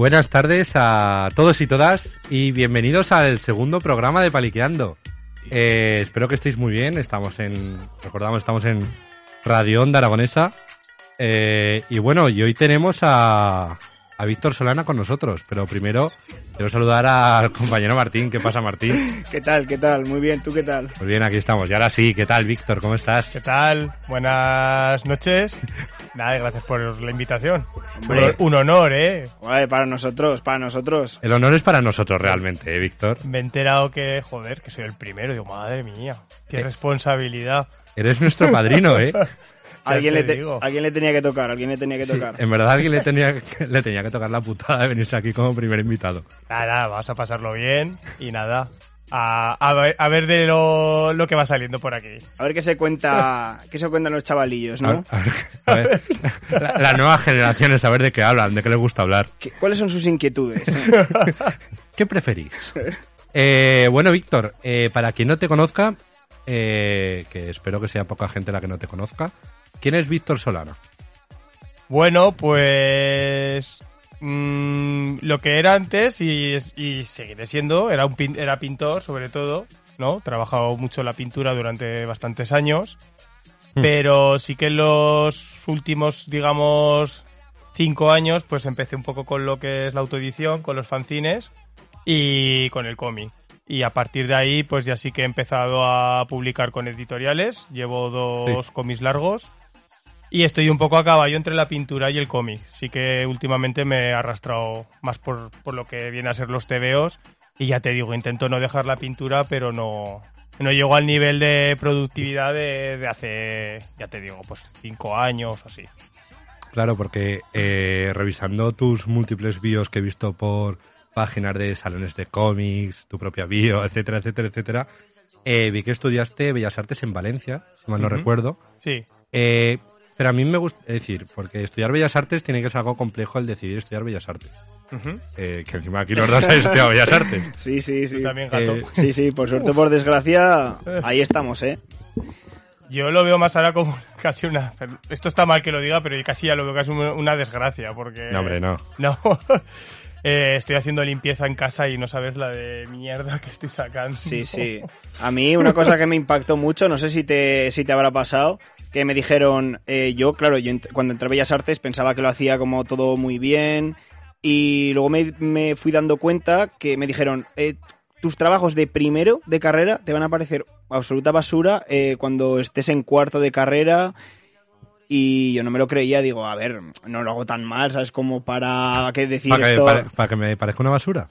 Buenas tardes a todos y todas y bienvenidos al segundo programa de Paliqueando. Eh, espero que estéis muy bien. Estamos en, recordamos, estamos en Radio Onda Aragonesa. Eh, y bueno, y hoy tenemos a, a Víctor Solana con nosotros. Pero primero quiero saludar al compañero Martín. ¿Qué pasa, Martín? ¿Qué tal? ¿Qué tal? Muy bien, ¿tú qué tal? Pues bien, aquí estamos. Y ahora sí, ¿qué tal, Víctor? ¿Cómo estás? ¿Qué tal? Buenas noches. Nada, gracias por la invitación. Hombre. Un honor, ¿eh? Vale, para nosotros, para nosotros. El honor es para nosotros realmente, ¿eh, Víctor. Me he enterado que, joder, que soy el primero. Digo, madre mía, qué Eh. responsabilidad. Eres nuestro padrino, ¿eh? Alguien te le, te- digo. alguien le tenía que tocar, alguien le tenía que tocar. En verdad alguien le tenía, que- le tenía que tocar la putada de venirse aquí como primer invitado. Nada, vamos a pasarlo bien y nada. A, a ver, a ver de lo, lo que va saliendo por aquí. A ver qué se cuenta, qué se cuentan los chavalillos, ¿no? A ver, a ver, la- las nuevas generaciones, a ver de qué hablan, de qué les gusta hablar. ¿Qué- ¿Cuáles son sus inquietudes? ¿Qué preferís? Eh, bueno, Víctor, eh, para quien no te conozca, eh, que espero que sea poca gente la que no te conozca, ¿quién es Víctor Solana? Bueno, pues mm, lo que era antes y, y seguiré siendo, era un era pintor sobre todo, ¿no? Trabajado mucho la pintura durante bastantes años, Mm. pero sí que en los últimos, digamos, cinco años, pues empecé un poco con lo que es la autoedición, con los fanzines y con el cómic. Y a partir de ahí, pues ya sí que he empezado a publicar con editoriales. Llevo dos cómics largos. Y estoy un poco a caballo entre la pintura y el cómic. Sí que últimamente me he arrastrado más por, por lo que viene a ser los tebeos. Y ya te digo, intento no dejar la pintura, pero no, no llego al nivel de productividad de, de hace, ya te digo, pues cinco años o así. Claro, porque eh, revisando tus múltiples bios que he visto por páginas de salones de cómics, tu propia bio, etcétera, etcétera, etcétera, eh, vi que estudiaste Bellas Artes en Valencia, si mal no Ujú. recuerdo. Sí, Eh, pero a mí me gusta, es decir, porque estudiar Bellas Artes tiene que ser algo complejo el decidir estudiar Bellas Artes. Eh, que encima aquí los dos habéis estudiado Bellas Artes. Sí, sí, sí. Tú también, gato. Eh, Sí, sí, por suerte, por desgracia, ahí estamos, ¿eh? Yo lo veo más ahora como casi una... Esto está mal que lo diga, pero casi ya lo veo casi una una desgracia, porque... No, hombre, no. No. Eh, estoy haciendo limpieza en casa y no sabes la de mierda que estoy sacando. Sí, sí. A mí una cosa que me impactó mucho, no sé si te, si te habrá pasado, que me dijeron, eh, yo, claro, yo ent- cuando entré a Bellas Artes pensaba que lo hacía como todo muy bien y luego me, me fui dando cuenta que me dijeron, eh, tus trabajos de primero de carrera te van a parecer absoluta basura eh, cuando estés en cuarto de carrera y yo no me lo creía, digo, a ver, no lo hago tan mal, ¿sabes? Como para que decir Para que, esto... para que me parezca una basura.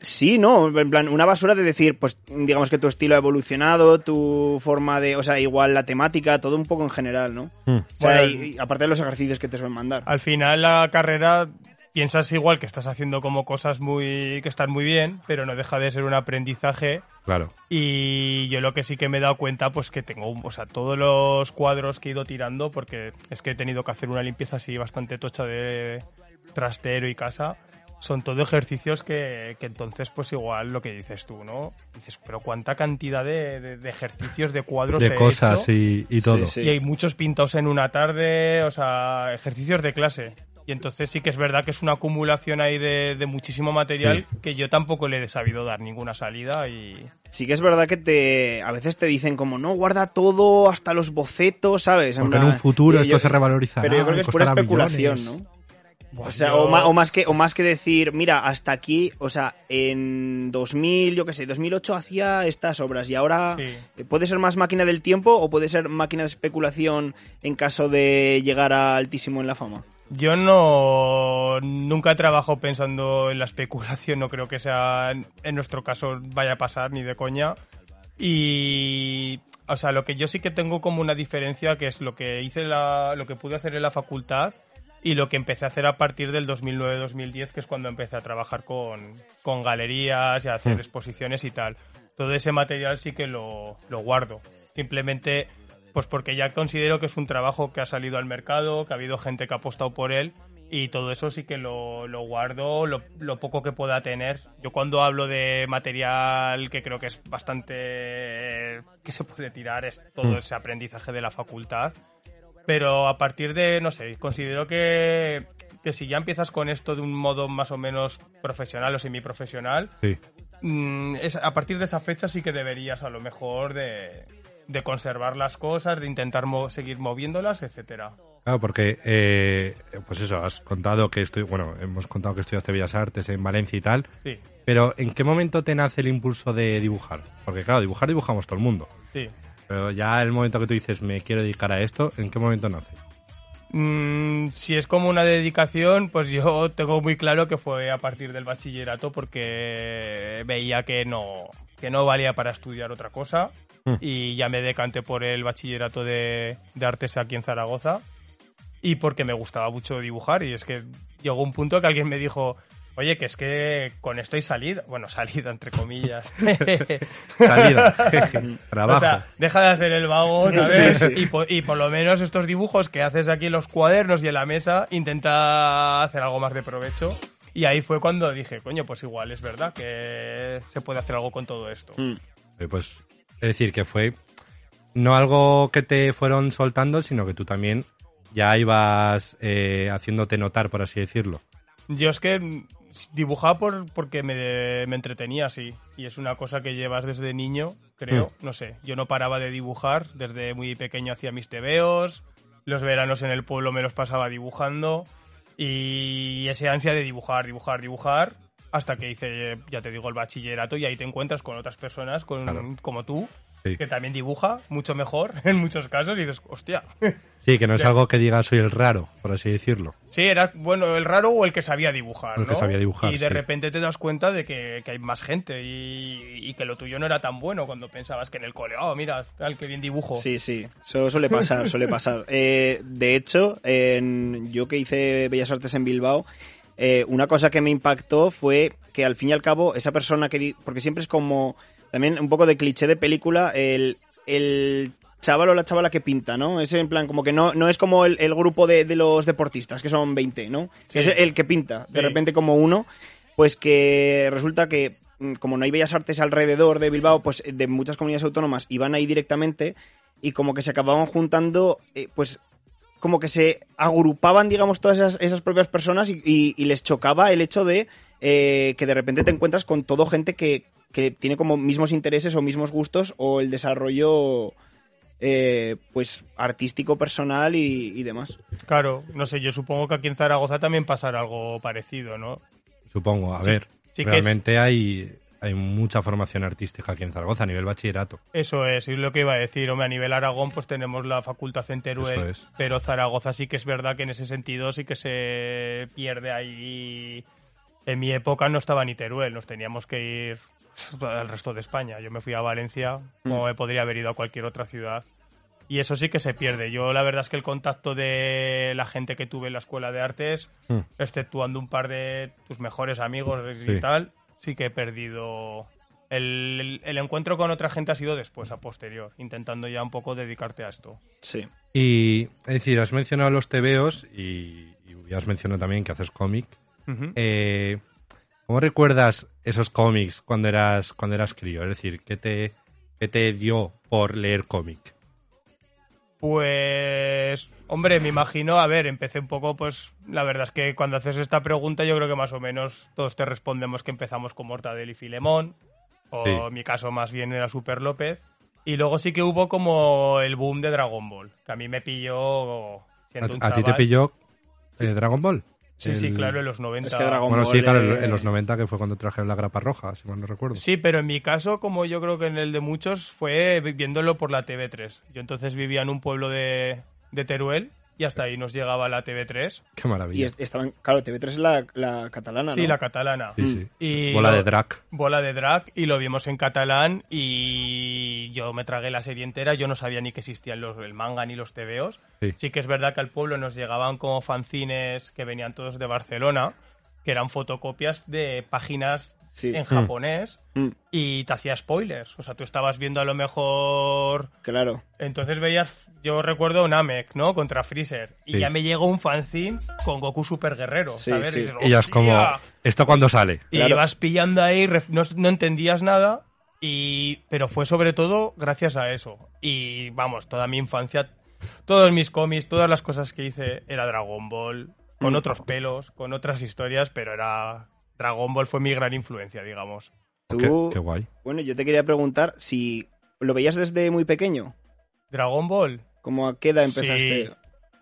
Sí, no, en plan, una basura de decir, pues digamos que tu estilo ha evolucionado, tu forma de, o sea, igual la temática, todo un poco en general, ¿no? Hmm. O sea, Bueno, y- y aparte de los ejercicios que te suelen mandar. Al final la carrera piensas igual que estás haciendo como cosas muy que están muy bien, pero no deja de ser un aprendizaje Claro. y yo lo que sí que me he dado cuenta pues que tengo, o sea, todos los cuadros que he ido tirando porque es que he tenido que hacer una limpieza así bastante tocha de trastero y casa. Son todo ejercicios que, que entonces, pues igual lo que dices tú, ¿no? Dices, pero cuánta cantidad de, de- de ejercicios, de cuadros De he cosas hecho? y, y todo. Sí, sí. Y hay muchos pintados en una tarde, o sea, ejercicios de clase. Y entonces sí que es verdad que es una acumulación ahí de, de muchísimo material que yo tampoco le he sabido dar ninguna salida y... Sí que es verdad que te a veces te dicen como no guarda todo hasta los bocetos, ¿sabes? Porque en un futuro esto yo- se revalorizará. Pero yo creo que es pura especulación, millones. ¿no? Buah, O sea, yo- o, más que, o más que decir, mira, hasta aquí, o sea, en 2000, yo qué sé, 2008 hacía estas obras y ahora Sí. puede ser más máquina del tiempo o puede ser máquina de especulación en caso de llegar a altísimo en la fama. Yo no nunca he trabajado pensando en la especulación, no creo que sea en nuestro caso vaya a pasar ni de coña. Y o sea, lo que yo sí que tengo como una diferencia que es lo que hice la, lo que pude hacer en la facultad y lo que empecé a hacer a partir del 2009-2010, que es cuando empecé a trabajar con, con galerías y a hacer Mm. exposiciones y tal. Todo ese material sí que lo, lo guardo. Simplemente pues porque ya considero que es un trabajo que ha salido al mercado, que ha habido gente que ha apostado por él y todo eso sí que lo, lo guardo, lo, lo poco que pueda tener. Yo cuando hablo de material que creo que es bastante que se puede tirar es todo Mm. ese aprendizaje de la facultad. Pero a partir de, no sé, considero que, que si ya empiezas con esto de un modo más o menos profesional o semiprofesional, Sí. Mm, es, a partir de esa fecha sí que deberías a lo mejor de, de conservar las cosas, de intentar mo- seguir moviéndolas, etcétera. Claro, porque, eh, pues eso, has contado que estoy, bueno, hemos contado que estudiaste Bellas Artes en Valencia y tal, Sí, pero ¿en qué momento te nace el impulso de dibujar? Porque claro, dibujar dibujamos todo el mundo, sí. Pero ya el momento que tú dices me quiero dedicar a esto, ¿en qué momento nace? Mm, si es como una dedicación, pues yo tengo muy claro que fue a partir del bachillerato porque veía que no, que no valía para estudiar otra cosa Mm. y ya me decanté por el bachillerato de, de artes aquí en Zaragoza y porque me gustaba mucho dibujar y es que llegó un punto que alguien me dijo, oye, que es que con esto hay salida, bueno, salida entre comillas. Salida, trabajo. O sea, deja de hacer el vago, ¿sabes? Sí, sí. Y, po- y por lo menos estos dibujos que haces aquí en los cuadernos y en la mesa, intenta hacer algo más de provecho. Y ahí fue cuando dije, coño, pues igual es verdad que se puede hacer algo con todo esto. Mm. Pues, es decir, que fue no algo que te fueron soltando, sino que tú también ya ibas eh, haciéndote notar, por así decirlo. Yo es que dibujaba por, porque me, me entretenía así. Y es una cosa que llevas desde niño, creo. No sé, yo no paraba de dibujar. Desde muy pequeño hacía mis tebeos. Los veranos en el pueblo me los pasaba dibujando. Y ese ansia de dibujar, dibujar, dibujar. Hasta que hice, ya te digo, el bachillerato y ahí te encuentras con otras personas con, Claro. como tú, Sí. que también dibuja mucho mejor en muchos casos y dices, hostia. Sí, que no es Ya. algo que diga soy el raro, por así decirlo. Sí, era bueno el raro o el que sabía dibujar. El que ¿no? sabía dibujar, Y de sí. repente te das cuenta de que, que hay más gente y, y que lo tuyo no era tan bueno cuando pensabas que en el cole, oh, mira, tal que bien dibujo. Sí, sí, eso suele pasar, suele pasar. Eh, de hecho, en- yo que hice Bellas Artes en Bilbao, eh, una cosa que me impactó fue que al fin y al cabo esa persona que... di- Porque siempre es como, también un poco de cliché de película, el, el chaval o la chavala que pinta, ¿no? Es en plan como que no, no es como el, el grupo de, de los deportistas, que son 20, ¿no? Sí. Es el que pinta, de Sí. repente como uno, pues que resulta que mm, como no hay bellas artes alrededor de Bilbao, pues de muchas comunidades autónomas iban ahí directamente y como que se acababan juntando, eh, pues como que se agrupaban, digamos, todas esas, esas propias personas y, y- y les chocaba el hecho de eh, que de repente te encuentras con todo gente que, que tiene como mismos intereses o mismos gustos o el desarrollo eh, pues artístico personal y, y demás. Claro, no sé, yo supongo que aquí en Zaragoza también pasará algo parecido, ¿no? Supongo. A ver, sí que realmente hay, hay mucha formación artística aquí en Zaragoza a nivel bachillerato. Eso es, es lo que iba a decir. Hombre, a nivel Aragón, pues tenemos la facultad en Teruel, es. pero Zaragoza sí que es verdad que en ese sentido sí que se pierde ahí. En mi época no estaba ni Teruel, nos teníamos que ir al resto de España. Yo me fui a Valencia, como me podría haber ido a cualquier otra ciudad. Y eso sí que se pierde. Yo la verdad es que el contacto de la gente que tuve en la escuela de artes, Hmm. exceptuando un par de tus mejores amigos y Sí. tal, sí que he perdido. El, el- el encuentro con otra gente ha sido después, a posterior, intentando ya un poco dedicarte a esto. Sí. Y, es decir, has mencionado los tebeos y, y has mencionado también que haces cómic. Eh, ¿Cómo recuerdas esos cómics cuando eras cuando eras crío? Es decir, ¿qué te, qué te dio por leer cómic? Pues, hombre, me imagino, a ver, empecé un poco, pues, la verdad es que cuando haces esta pregunta yo creo que más o menos todos te respondemos que empezamos con Mortadelo y Filemón, o Sí. en mi caso más bien era Super López, y luego sí que hubo como el boom de Dragon Ball, que a mí me pilló siendo un ¿A, a ti te pilló eh, Dragon Ball? Sí, sí, El- claro, en los 90. Es que Dragon Bueno, Ball, sí, claro, eh, en los 90 que fue cuando trajeron la grapa roja, si mal no recuerdo. Sí, pero en mi caso, como yo creo que en el de muchos, fue viéndolo por la TV3. Yo entonces vivía en un pueblo de, de Teruel y hasta ahí nos llegaba la TV3. Qué Y maravilla. est- estaban, claro, TV3 es la, la catalana, Sí, ¿no? la catalana. Sí, sí. Y Bola lo- de drag. Bola de drag y lo vimos en catalán y yo me tragué la serie entera. Yo no sabía ni que existían los, el manga ni los tebeos. Sí. Sí que es verdad que al pueblo nos llegaban como fanzines que venían todos de Barcelona, que eran fotocopias de páginas Sí. en japonés Mm, y te hacía spoilers. O sea, tú estabas viendo a lo mejor claro. entonces veías, yo recuerdo Namek, ¿no? Contra Freezer. Y Sí. ya me llegó un fanzine con Goku Super Guerrero, Sí, ¿sabes? sí. dices, Y ya es como. ¿esto cuándo sale? Y Claro. ibas pillando ahí, no, no entendías nada, y pero fue sobre todo gracias a eso. Y vamos, toda mi infancia, todos mis cómics, todas las cosas que hice era Dragon Ball, con Mm. otros pelos, con otras historias, pero era... Dragon Ball fue mi gran influencia, digamos. Tú, Qué, qué guay. bueno, yo te quería preguntar si lo veías desde muy pequeño. Dragon Ball, ¿Cómo a qué edad empezaste? Sí.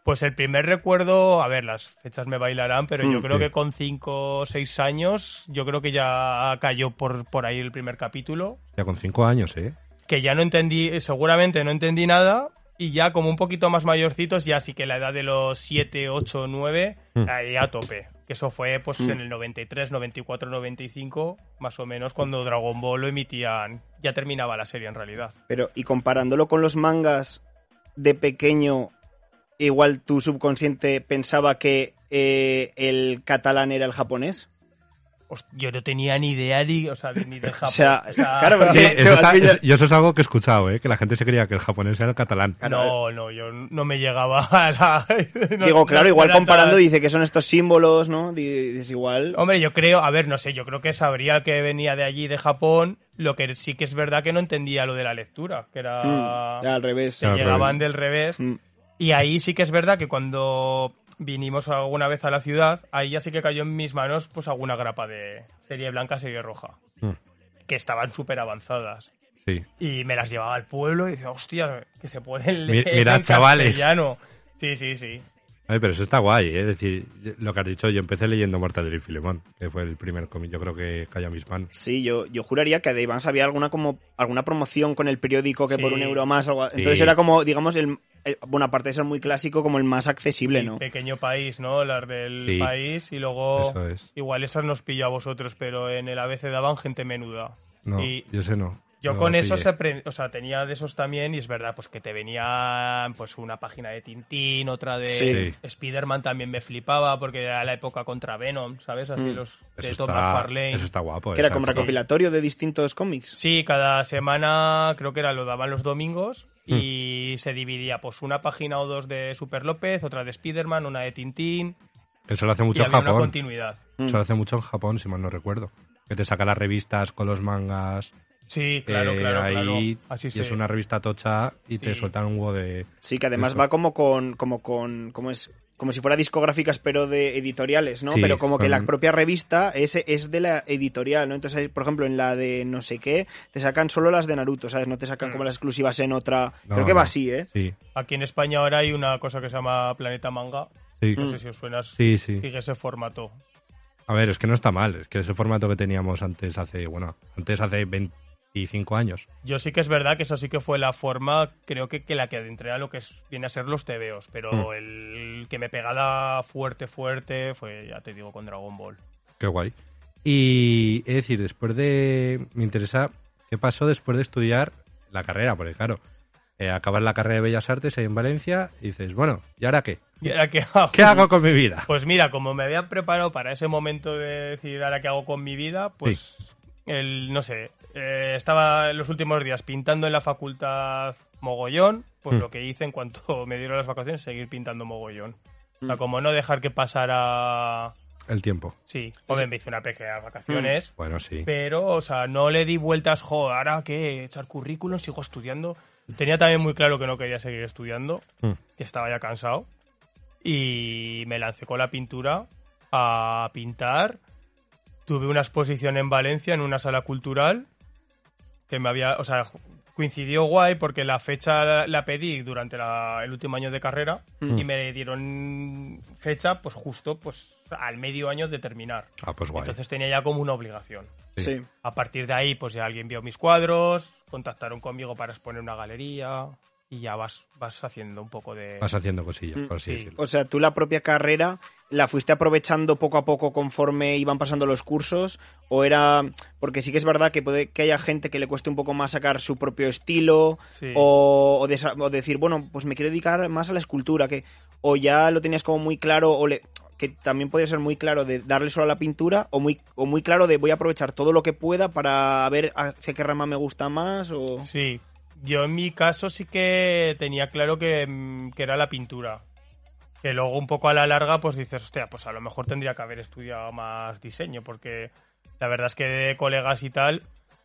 Pues el primer recuerdo, a ver, las fechas me bailarán, pero yo Mm, creo sí. que con 5 o 6 años, yo creo que ya cayó por, por ahí el primer capítulo, Ya con cinco años, ¿eh? que ya no entendí, seguramente no entendí nada, y ya como un poquito más mayorcitos, ya sí que la edad de los 7, 8, 9, Mm. ahí a tope. Que eso fue pues Mm. en el 93, 94, 95, más o menos, cuando Dragon Ball lo emitían, ya terminaba la serie en realidad. Pero, y comparándolo con los mangas de pequeño, igual tu subconsciente pensaba que eh, el catalán era el japonés. Yo no tenía ni idea ni, o sea, de- ni de Japón. sea, o sea, claro, porque- Sí, eso, está- yo eso es algo que he escuchado, ¿eh? Que la gente se creía que el japonés era el catalán. No, no, yo no me llegaba a la... no- Digo, claro, no igual comparando dice que son estos símbolos, ¿no? Dices igual. Hombre, yo creo, a ver, no sé, yo creo que sabría que venía de allí, de Japón, lo que sí que es verdad que no entendía lo de la lectura, que era... Mm, al revés. se Al llegaban revés. del revés. Mm, Y ahí sí que es verdad que cuando vinimos alguna vez a la ciudad, ahí ya sí que cayó en mis manos pues alguna grapa de serie blanca, serie roja, Mm, que estaban súper avanzadas. Sí. Y me las llevaba al pueblo y decía, hostia, que se pueden leer mirad, en chavales. castellano. Sí, sí, sí. Ay, pero eso está guay, ¿eh? Es decir, lo que has dicho, yo empecé leyendo Mortadelo y Filemón, que fue el primer cómic, yo creo que cayó a mis manos. Sí, yo, yo juraría que además había alguna como alguna promoción con el periódico que Sí. por un euro más. algo- Sí. Entonces era como, digamos, el, el- bueno, aparte de ser muy clásico, como el más accesible, El ¿no? pequeño país, ¿no? Las del Sí. país y luego... Eso es. Igual esas nos pilló a vosotros, pero en el ABC daban gente menuda. No, Y yo sé no. Yo No con eso o sea, tenía de esos también y es verdad, pues que te venían pues una página de Tintín, otra de Sí. Spider-Man también me flipaba porque era la época contra Venom, ¿sabes? Así Mm. los Eso de Tom está, McFarlane. eso está guapo. Que era como recopilatorio de distintos cómics. Sí, cada semana creo que era lo daban los domingos Hmm. y se dividía pues una página o dos de Super López, otra de Spider-Man, una de Tintín Eso lo hace y mucho en había una Japón. continuidad. Mm. Eso lo hace mucho en Japón, si mal no recuerdo. Que te saca las revistas con los mangas. Sí, claro, eh, claro, ahí, claro. Así y es una revista tocha y te Sí. sueltan un huevo de... Sí, que además va como con, como con, como es, como si fuera discográficas pero de editoriales, ¿no? Sí, pero como que la propia revista es, es de la editorial, ¿no? Entonces, por ejemplo, en la de no sé qué, te sacan solo las de Naruto, ¿sabes? No te sacan Mm. como las exclusivas en otra. No, Creo que va así, ¿eh? Sí, Aquí en España ahora hay una cosa que se llama Planeta Manga. sí. No Mm. sé si os suena. Sí, sí. Sigue ese formato. A ver, es que no está mal. Es que ese formato que teníamos antes hace, bueno, antes hace 25 años. Yo sí que es verdad que esa sí que fue la forma, creo que, que la que adentré a lo que es- viene a ser los tebeos. Pero Mm. el que me pegada fuerte, fuerte, fue, ya te digo, con Dragon Ball. Qué guay. Y es decir, después de... Me interesa qué pasó después de estudiar la carrera, porque claro, eh, acabas la carrera de Bellas Artes ahí en Valencia y dices, bueno, ¿y ahora qué? ¿Y ahora qué hago? ¿Qué hago con mi vida? Pues mira, como me había preparado para ese momento de decir ahora qué hago con mi vida, pues el, no sé, eh, estaba en los últimos días pintando en la facultad mogollón, pues Mm. lo que hice en cuanto me dieron las vacaciones, seguir pintando mogollón. O sea, Mm. como no dejar que pasara El tiempo. Sí, hombre, me hice una pequeña vacaciones. Bueno, sí. Pero, o sea, no le di vueltas, jo, ahora que echar currículum, sigo estudiando. Tenía también muy claro que no quería seguir estudiando, que estaba ya cansado. Y me lancé con la pintura a pintar. Tuve una exposición en Valencia, en una sala cultural, que me había, o sea, coincidió guay porque la fecha la, la pedí durante la- el último año de carrera Mm. y me dieron fecha, pues justo, pues al medio año de terminar. Ah, pues guay. Entonces tenía ya como una obligación. Sí. A partir de ahí, pues ya alguien vio mis cuadros, contactaron conmigo para exponer una galería y ya vas, vas haciendo un poco de... Vas haciendo cosillas, Mm, por así sí. decirlo. O sea, tú la propia carrera la fuiste aprovechando poco a poco conforme iban pasando los cursos o era porque sí que es verdad que puede que haya gente que le cueste un poco más sacar su propio estilo Sí. o, o o decir, bueno, pues me quiero dedicar más a la escultura que o ya lo tenías como muy claro o le que también podría ser muy claro de darle solo a la pintura o muy o muy claro de voy a aprovechar todo lo que pueda para ver hacia qué rama me gusta más o Sí, yo en mi caso sí que tenía claro que, mm, que era la pintura. Que luego un poco a la larga pues dices, hostia, pues a lo mejor tendría que haber estudiado más diseño, porque la verdad es que de colegas y tal,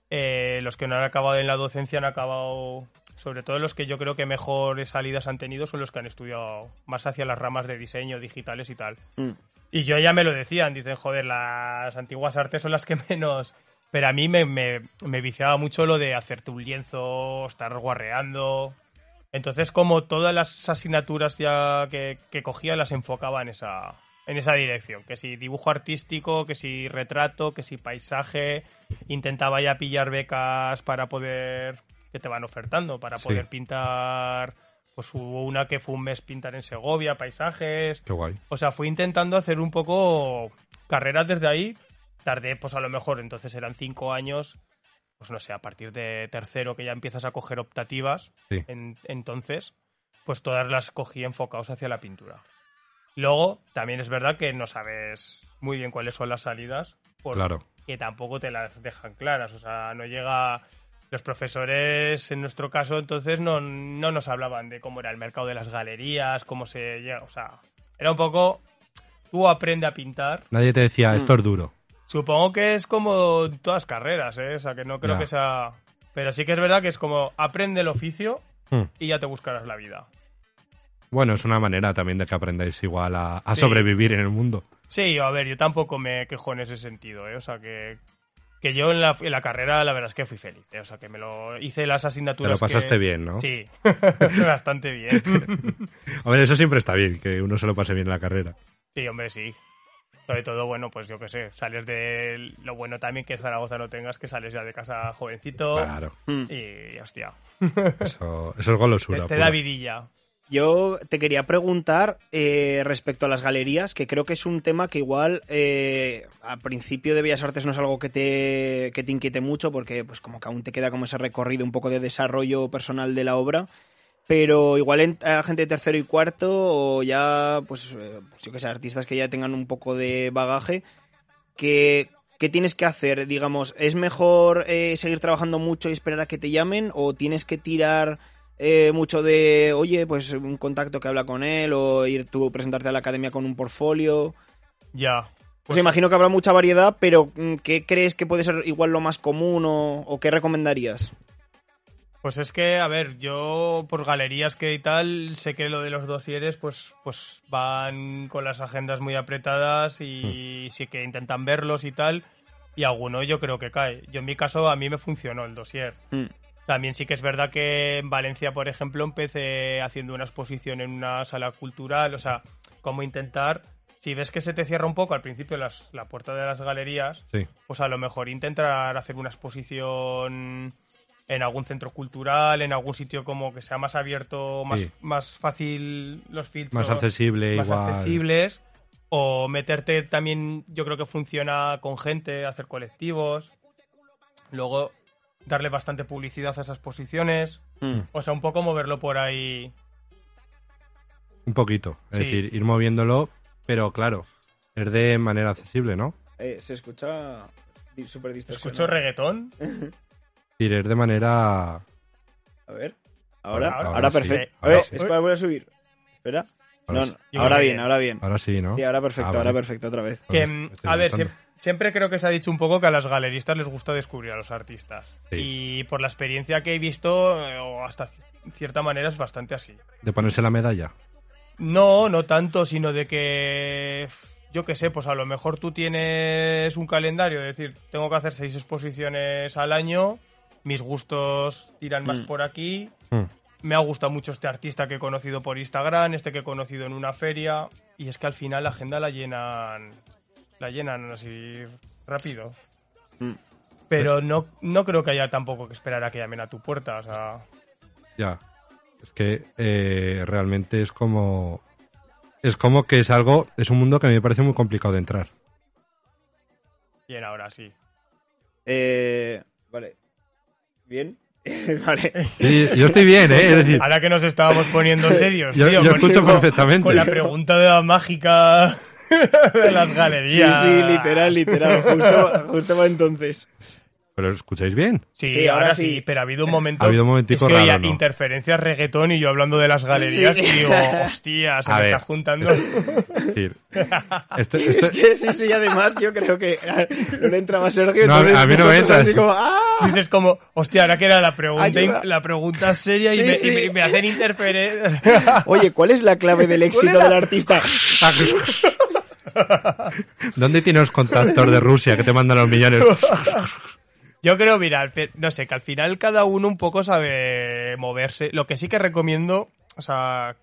eh, los que no han acabado en la docencia han acabado, sobre todo los que yo creo que mejores salidas han tenido son los que han estudiado más hacia las ramas de diseño, digitales y tal. Mm. Y yo ya me lo decían, dicen, joder, las antiguas artes son las que menos... Pero a mí me, me, me viciaba mucho lo de hacerte un lienzo, estar guarreando. Entonces, como todas las asignaturas ya que, que cogía las enfocaba en esa, en esa dirección. Que si dibujo artístico, que si retrato, que si paisaje. Intentaba ya pillar becas para poder... que te van ofertando, para Sí. poder pintar... Pues hubo una que fue un mes pintar en Segovia, paisajes. Qué guay. O sea, fui intentando hacer un poco carreras desde ahí. Tardé, pues a lo mejor, entonces eran cinco años. Pues no sé, a partir de tercero que ya empiezas a coger optativas. Sí. en- entonces, pues todas las cogí enfocados hacia la pintura. Luego, también es verdad que no sabes muy bien cuáles son las salidas. Porque Claro. tampoco te las dejan claras. O sea, no llega. Los profesores, en nuestro caso, entonces no, no nos hablaban de cómo era el mercado de las galerías, cómo se llega. O sea, era un poco. Tú aprende a pintar. Nadie te decía, esto es duro. Supongo que es como en todas carreras, ¿eh? O sea, que no creo Ya. que sea. Pero sí que es verdad que es como aprende el oficio Hmm. y ya te buscarás la vida. Bueno, es una manera también de que aprendáis igual a, a Sí. sobrevivir en el mundo. Sí, a ver, yo tampoco me quejo en ese sentido, ¿eh? O sea, que, que yo en la, en la carrera la verdad es que fui feliz, ¿eh? O sea, que me lo hice las Te asignaturas lo pasaste que- bien, ¿no? Sí, bastante bien. A ver, eso siempre está bien, que uno se lo pase bien en la carrera. Sí, hombre, sí. Sobre todo, bueno, pues yo qué sé, sales de... Lo bueno también que Zaragoza no tengas, que sales ya de casa jovencito Claro. Mm. y, hostia, Eso, eso es golosura. te, te da vidilla. Yo te quería preguntar eh, respecto a las galerías, que creo que es un tema que igual eh, a principio de Bellas Artes no es algo que te, que te inquiete mucho, porque pues como que aún te queda como ese recorrido un poco de desarrollo personal de la obra. Pero igual en, a gente de tercero y cuarto, o ya, pues, eh, pues yo que sé, artistas que ya tengan un poco de bagaje, que, ¿qué tienes que hacer? Digamos, ¿es mejor eh, seguir trabajando mucho y esperar a que te llamen? ¿O tienes que tirar eh, mucho de, oye, pues un contacto que habla con él? ¿O ir tú presentarte a la academia con un portfolio? Ya. Pues imagino que habrá mucha variedad, pero mm, ¿qué crees que puede ser igual lo más común o, o qué recomendarías? Pues es que, a ver, yo por galerías que y tal, sé que lo de los dosieres, pues, pues van con las agendas muy apretadas y sí que intentan verlos y tal, y alguno yo creo que cae. Yo en mi caso, a mí me funcionó el dosier. Mm. También sí que es verdad que en Valencia, por ejemplo, empecé haciendo una exposición en una sala cultural, o sea, cómo intentar, si ves que se te cierra un poco al principio las- la puerta de las galerías, Sí. pues a lo mejor intentar hacer una exposición en algún centro cultural, en algún sitio como que sea más abierto, más, Sí. más fácil los filtros, Más accesible, más igual. accesibles, o meterte también, yo creo que funciona con gente, hacer colectivos, luego darle bastante publicidad a esas posiciones, Mm. o sea, un poco moverlo por ahí. Un poquito. Es Sí. decir, ir moviéndolo, pero claro, es de manera accesible, ¿no? Eh, se escucha súper distorsionado. Escucho reggaetón. Es decir, es de manera... A ver. Ahora, Ahora, ahora, ahora perfecto. Sí. A ver, Ahora sí. espera, voy a subir. Espera. No, sí. no, ahora bien, bien. ahora bien. Ahora sí, ¿no? Sí, ahora perfecto, Ah, ahora vale. perfecto otra vez. Que, a ver, siempre creo que se ha dicho un poco que a las galeristas les gusta descubrir a los artistas. Sí. Y por la experiencia que he visto, eh, o hasta ci- cierta manera es bastante así. De ponerse la medalla. No, no tanto, sino de que, yo qué sé, pues a lo mejor tú tienes un calendario, es decir, tengo que hacer seis exposiciones al año, mis gustos irán más Mm. por aquí, Hmm. me ha gustado mucho este artista que he conocido por Instagram, este que he conocido en una feria, y es que al final la agenda la llenan, la llenan así rápido. Mm. Pero no, no creo que haya tampoco que esperar a que llamen a tu puerta, o sea... Ya. Es que eh, realmente es como. Es como que es algo. Es un mundo que a mí me parece muy complicado de entrar. Bien, ahora sí. Eh, vale. ¿Bien? vale. Yo estoy bien, ¿eh? Es decir, Ahora que nos estábamos poniendo serios, yo, tío, yo con- escucho con- perfectamente. Con la pregunta de la mágica de las Sí, galerías. sí, literal, literal. Justo, justo va entonces. Pero escucháis bien. Sí, Sí, ahora, ahora sí. sí. pero ha habido un momento. Ha habido un momentico es que raro, ¿no? interferencias reggaetón y yo hablando de las galerías Sí. y digo, hostia, se A me ver. está juntando. Es decir, esto- esto- Es que sí, sí, además yo creo que no le entraba Sergio. No, a mí- entonces a mí no me entra. así como, ¡ah! Dices como, hostia, ahora que era la pregunta, la pregunta seria y, Sí, me, sí. y me- hacen interferencias. Oye, ¿cuál es la clave del éxito del artista? ¿Dónde tienes los contactos de Rusia que te mandan los millones? Yo creo, mira, al fi- no sé, que al final cada uno un poco sabe moverse. Lo que sí que recomiendo, o sea,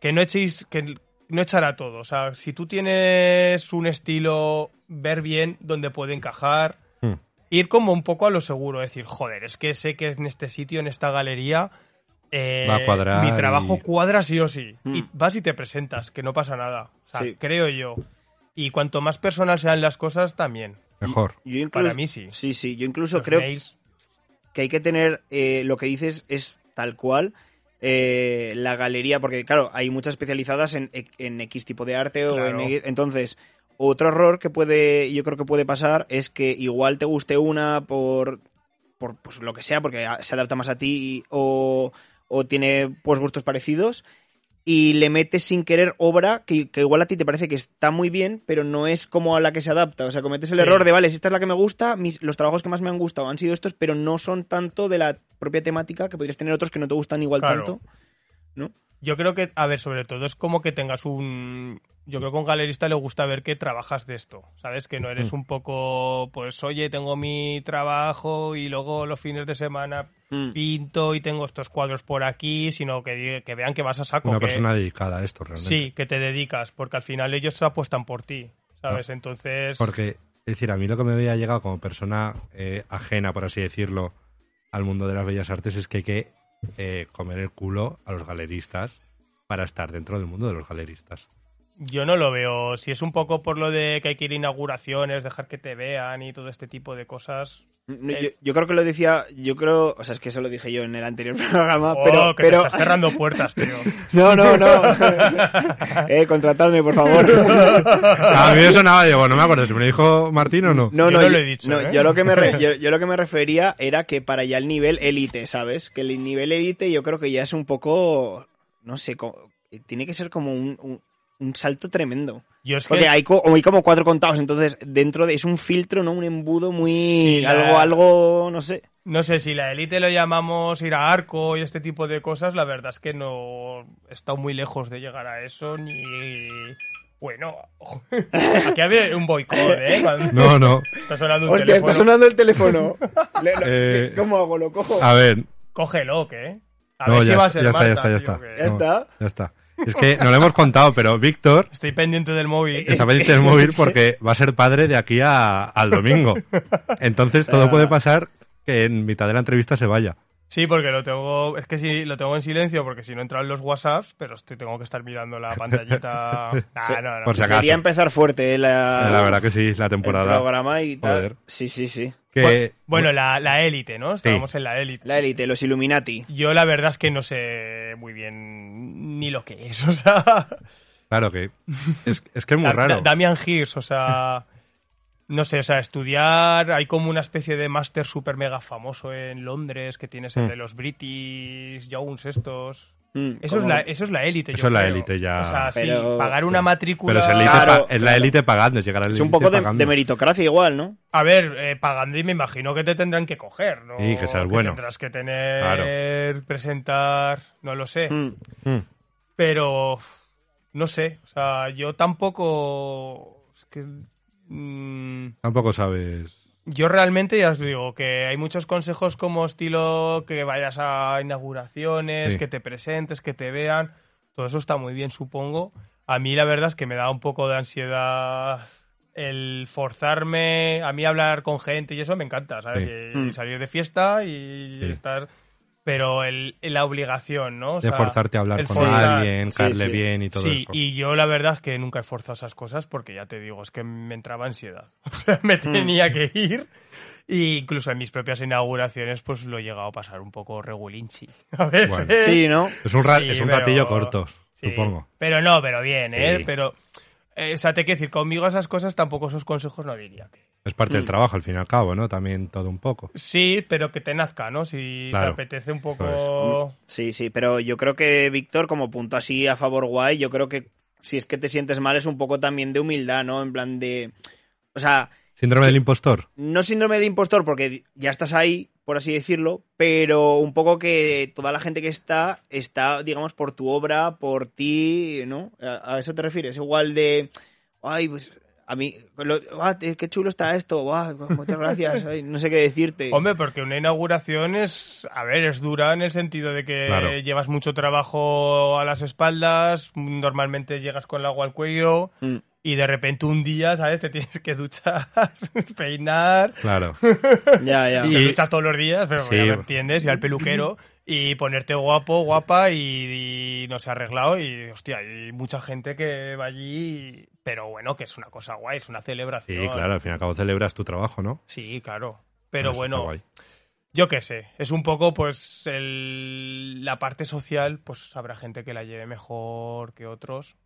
que no echéis, que no echar a todo. O sea, si tú tienes un estilo, ver bien dónde puede encajar, Hmm. ir como un poco a lo seguro, decir, joder, es que sé que en este sitio, en esta galería, eh, Va a cuadrar mi trabajo y- cuadra sí o sí. Hmm. Y vas y te presentas, que no pasa nada. O sea, Sí. creo yo. Y cuanto más personal sean las cosas, también. Mejor. Yo incluso, Para mí sí. Sí, sí, yo incluso Los creo mails, que hay que tener eh, lo que dices es tal cual eh, la galería, porque claro, hay muchas especializadas en, en X tipo de arte o en X- entonces otro error que puede yo creo que puede pasar es que igual te guste una por por pues, lo que sea, porque se adapta más a ti y- o, o tiene pues gustos parecidos y le metes sin querer obra que, que igual a ti te parece que está muy bien, pero no es como a la que se adapta. O sea, cometes el Sí. error de, vale, si esta es la que me gusta, mis, los trabajos que más me han gustado han sido estos, pero no son tanto de la propia temática, que podrías tener otros que no te gustan igual Claro. tanto. Yo creo que, a ver, sobre todo es como que tengas un... Yo creo que a un galerista le gusta ver que trabajas de esto, ¿sabes? Que no eres un poco, pues, oye, tengo mi trabajo y luego los fines de semana Mm. pinto y tengo estos cuadros por aquí, sino que, que vean que vas a saco. Una que- persona dedicada a esto realmente. Sí, que te dedicas, porque al final ellos apuestan por ti, ¿sabes? Entonces... Porque, es decir, a mí lo que me había llegado como persona eh, ajena, por así decirlo, al mundo de las bellas artes es que hay que eh, comer el culo a los galeristas para estar dentro del mundo de los galeristas. Yo no lo veo. Si es un poco por lo de que hay que ir a inauguraciones, dejar que te vean y todo este tipo de cosas. No, Eh. yo, yo creo que lo decía, yo creo, o sea, es que eso lo dije yo en el anterior programa, Oh, pero, que pero te estás cerrando puertas, tío. no, no, no, eh, contratadme por favor. A mí me sonaba, digo, no me acuerdo si me lo dijo Martín o no. No, Yo no, no lo he dicho, no, ¿eh? yo lo que me re- yo, yo lo que me refería era que para ya el nivel élite, ¿sabes? Que el nivel élite yo creo que ya es un poco, no sé, co- tiene que ser como un, un- un salto tremendo. Yo es que Porque hay, co- hay como cuatro contados, entonces dentro de es un filtro, ¿no? Un embudo muy Sí, la- algo, algo, no sé. no sé si la élite lo llamamos ir a arco y este tipo de cosas, la verdad es que no he estado muy lejos de llegar a eso ni bueno, aquí había un boicot, ¿eh? Cuando No, no. está sonando un Hostia, teléfono. está sonando el teléfono. Le- lo- Eh, ¿Cómo hago? ¿Lo cojo? A ver, Cógelo, ¿qué? A no, ver si va a ser ya está, ya Marta, está, ya tío, está. que- Ya No, está. ya está. Es que no lo hemos contado, pero Víctor Estoy pendiente del móvil. está pendiente del móvil porque va a ser padre de aquí a- al domingo. Entonces todo puede pasar que en mitad de la entrevista se vaya. Sí, porque lo tengo. Es que sí, lo tengo en silencio porque si no entran los WhatsApps, pero estoy, tengo que estar mirando la pantallita. Ah, no, no. Por si acaso. Quería empezar fuerte eh, la, La verdad que sí, la el temporada. programa y tal. Joder. Sí, sí, sí. Que, Bueno, la, la élite, ¿no? Estábamos en la élite. La élite, los Illuminati. Yo la verdad es que no sé muy bien ni lo que es, o sea... claro que es, es que es muy Da- raro. Da- Damian Hirst, o sea... no sé, o sea, estudiar, hay como una especie de máster super mega famoso en Londres que tienes el Mm. de los British Jones estos. Mm, Eso es, la, eso es la élite. Eso yo es la creo. élite ya. O sea, sí, pagar una matrícula. Pero es, elite Claro, pa- es la claro. élite pagando, es llegar a la Es un poco de, meritocracia igual, ¿no? A ver, eh, pagando y me imagino que te tendrán que coger, ¿no? Sí, que seas bueno. Tendrás que tener, presentar, no lo sé. Mm. Mm. Pero, no sé, o sea, yo tampoco... es que, Tampoco sabes. Yo realmente ya os digo que hay muchos consejos como estilo que vayas a inauguraciones, Sí. que te presentes, que te vean. Todo eso está muy bien, supongo. A mí la verdad es que me da un poco de ansiedad el forzarme a mí hablar con gente y eso me encanta, ¿sabes? Sí. Y, Mm. y salir de fiesta y Sí. estar... Pero el, la obligación, ¿no? O De sea, forzarte a hablar con forzar- alguien, Sí, caerle sí. bien y todo sí, eso. y yo la verdad es que nunca he forzado esas cosas porque ya te digo, es que me entraba ansiedad. O sea, Mm. me tenía que ir. Y incluso en mis propias inauguraciones, pues lo he llegado a pasar un poco regulinchi. A ver. Bueno. Sí, ¿no? Es un, ra- Sí, es un pero- ratillo corto, Sí, supongo. Pero no, pero bien, ¿eh? Sí. Pero, eh, o sea, te quiero decir, conmigo esas cosas tampoco esos consejos no diría que. Es parte del Mm. trabajo, al fin y al cabo, ¿no? También todo un poco. Sí, pero que te nazca, ¿no? Si Claro, te apetece un poco. Sí, sí, pero yo creo que Víctor, como punto así a favor guay, yo creo que si es que te sientes mal es un poco también de humildad, ¿no? En plan de... O sea, Síndrome del impostor. no síndrome del impostor porque ya estás ahí, por así decirlo, pero un poco que toda la gente que está está, digamos, por tu obra, por ti, ¿no? ¿A, a eso te refieres? Igual de... Ay, pues... A mí, lo- ah, qué chulo está esto, muchas gracias, ay, no sé qué decirte. Hombre, porque una inauguración es, a ver, es dura en el sentido de que Claro. llevas mucho trabajo a las espaldas, normalmente llegas con el agua al cuello Mm, y de repente un día, ¿sabes? Te tienes que duchar, peinar, Claro. ya, ya. te Y- duchas todos los días, pero Sí. ya me entiendes, y al peluquero y ponerte guapo, guapa y, y no sé, arreglado y, hostia, hay mucha gente que va allí, pero bueno, que es una cosa guay, es una Sí, celebración. claro, al fin y al cabo celebras tu trabajo, ¿no? Sí, claro. Pero Eso bueno, yo qué sé, es un poco pues el- la parte social, pues habrá gente que la lleve mejor que otros.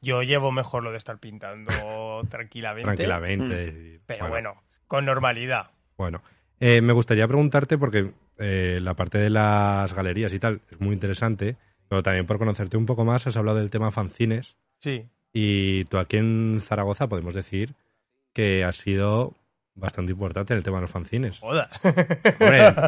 Yo llevo mejor lo de estar pintando tranquilamente. Tranquilamente. Pero bueno, con normalidad. Bueno, eh, me gustaría preguntarte, porque eh, la parte de las galerías y tal es muy interesante, pero también por conocerte un poco más, has hablado del tema fanzines. Sí. Y tú aquí en Zaragoza podemos decir que has sido bastante importante en el tema de los fanzines. Hombre,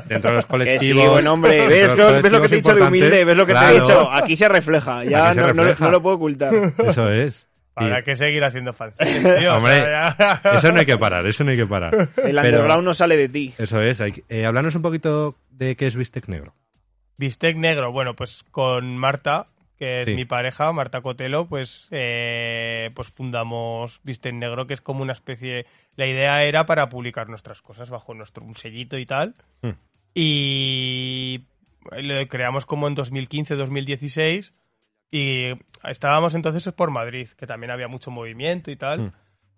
dentro de los Que colectivos. sí, buen hombre. ¿Ves, los lo, ves lo que te he dicho de humilde? ¿Ves lo que te he dicho? Aquí se refleja. Ya no, no lo- no lo puedo ocultar. Eso es. Habrá que seguir haciendo fanzines, tío. Hombre, O sea, ya- Eso no hay que parar, eso no hay que parar. El Pero- underground no sale de ti. Eso es. Hay que- eh, un poquito de qué es Bistec Negro. Bistec negro, bueno, pues con Marta, que es Sí. mi pareja, Marta Cotelo, pues, eh, pues fundamos Bistec negro, que es como una especie... La idea era para publicar nuestras cosas bajo nuestro un sellito y tal. Hmm. Y lo creamos como en 2015-2016 y estábamos entonces por Madrid, que también había mucho movimiento y tal. Hmm.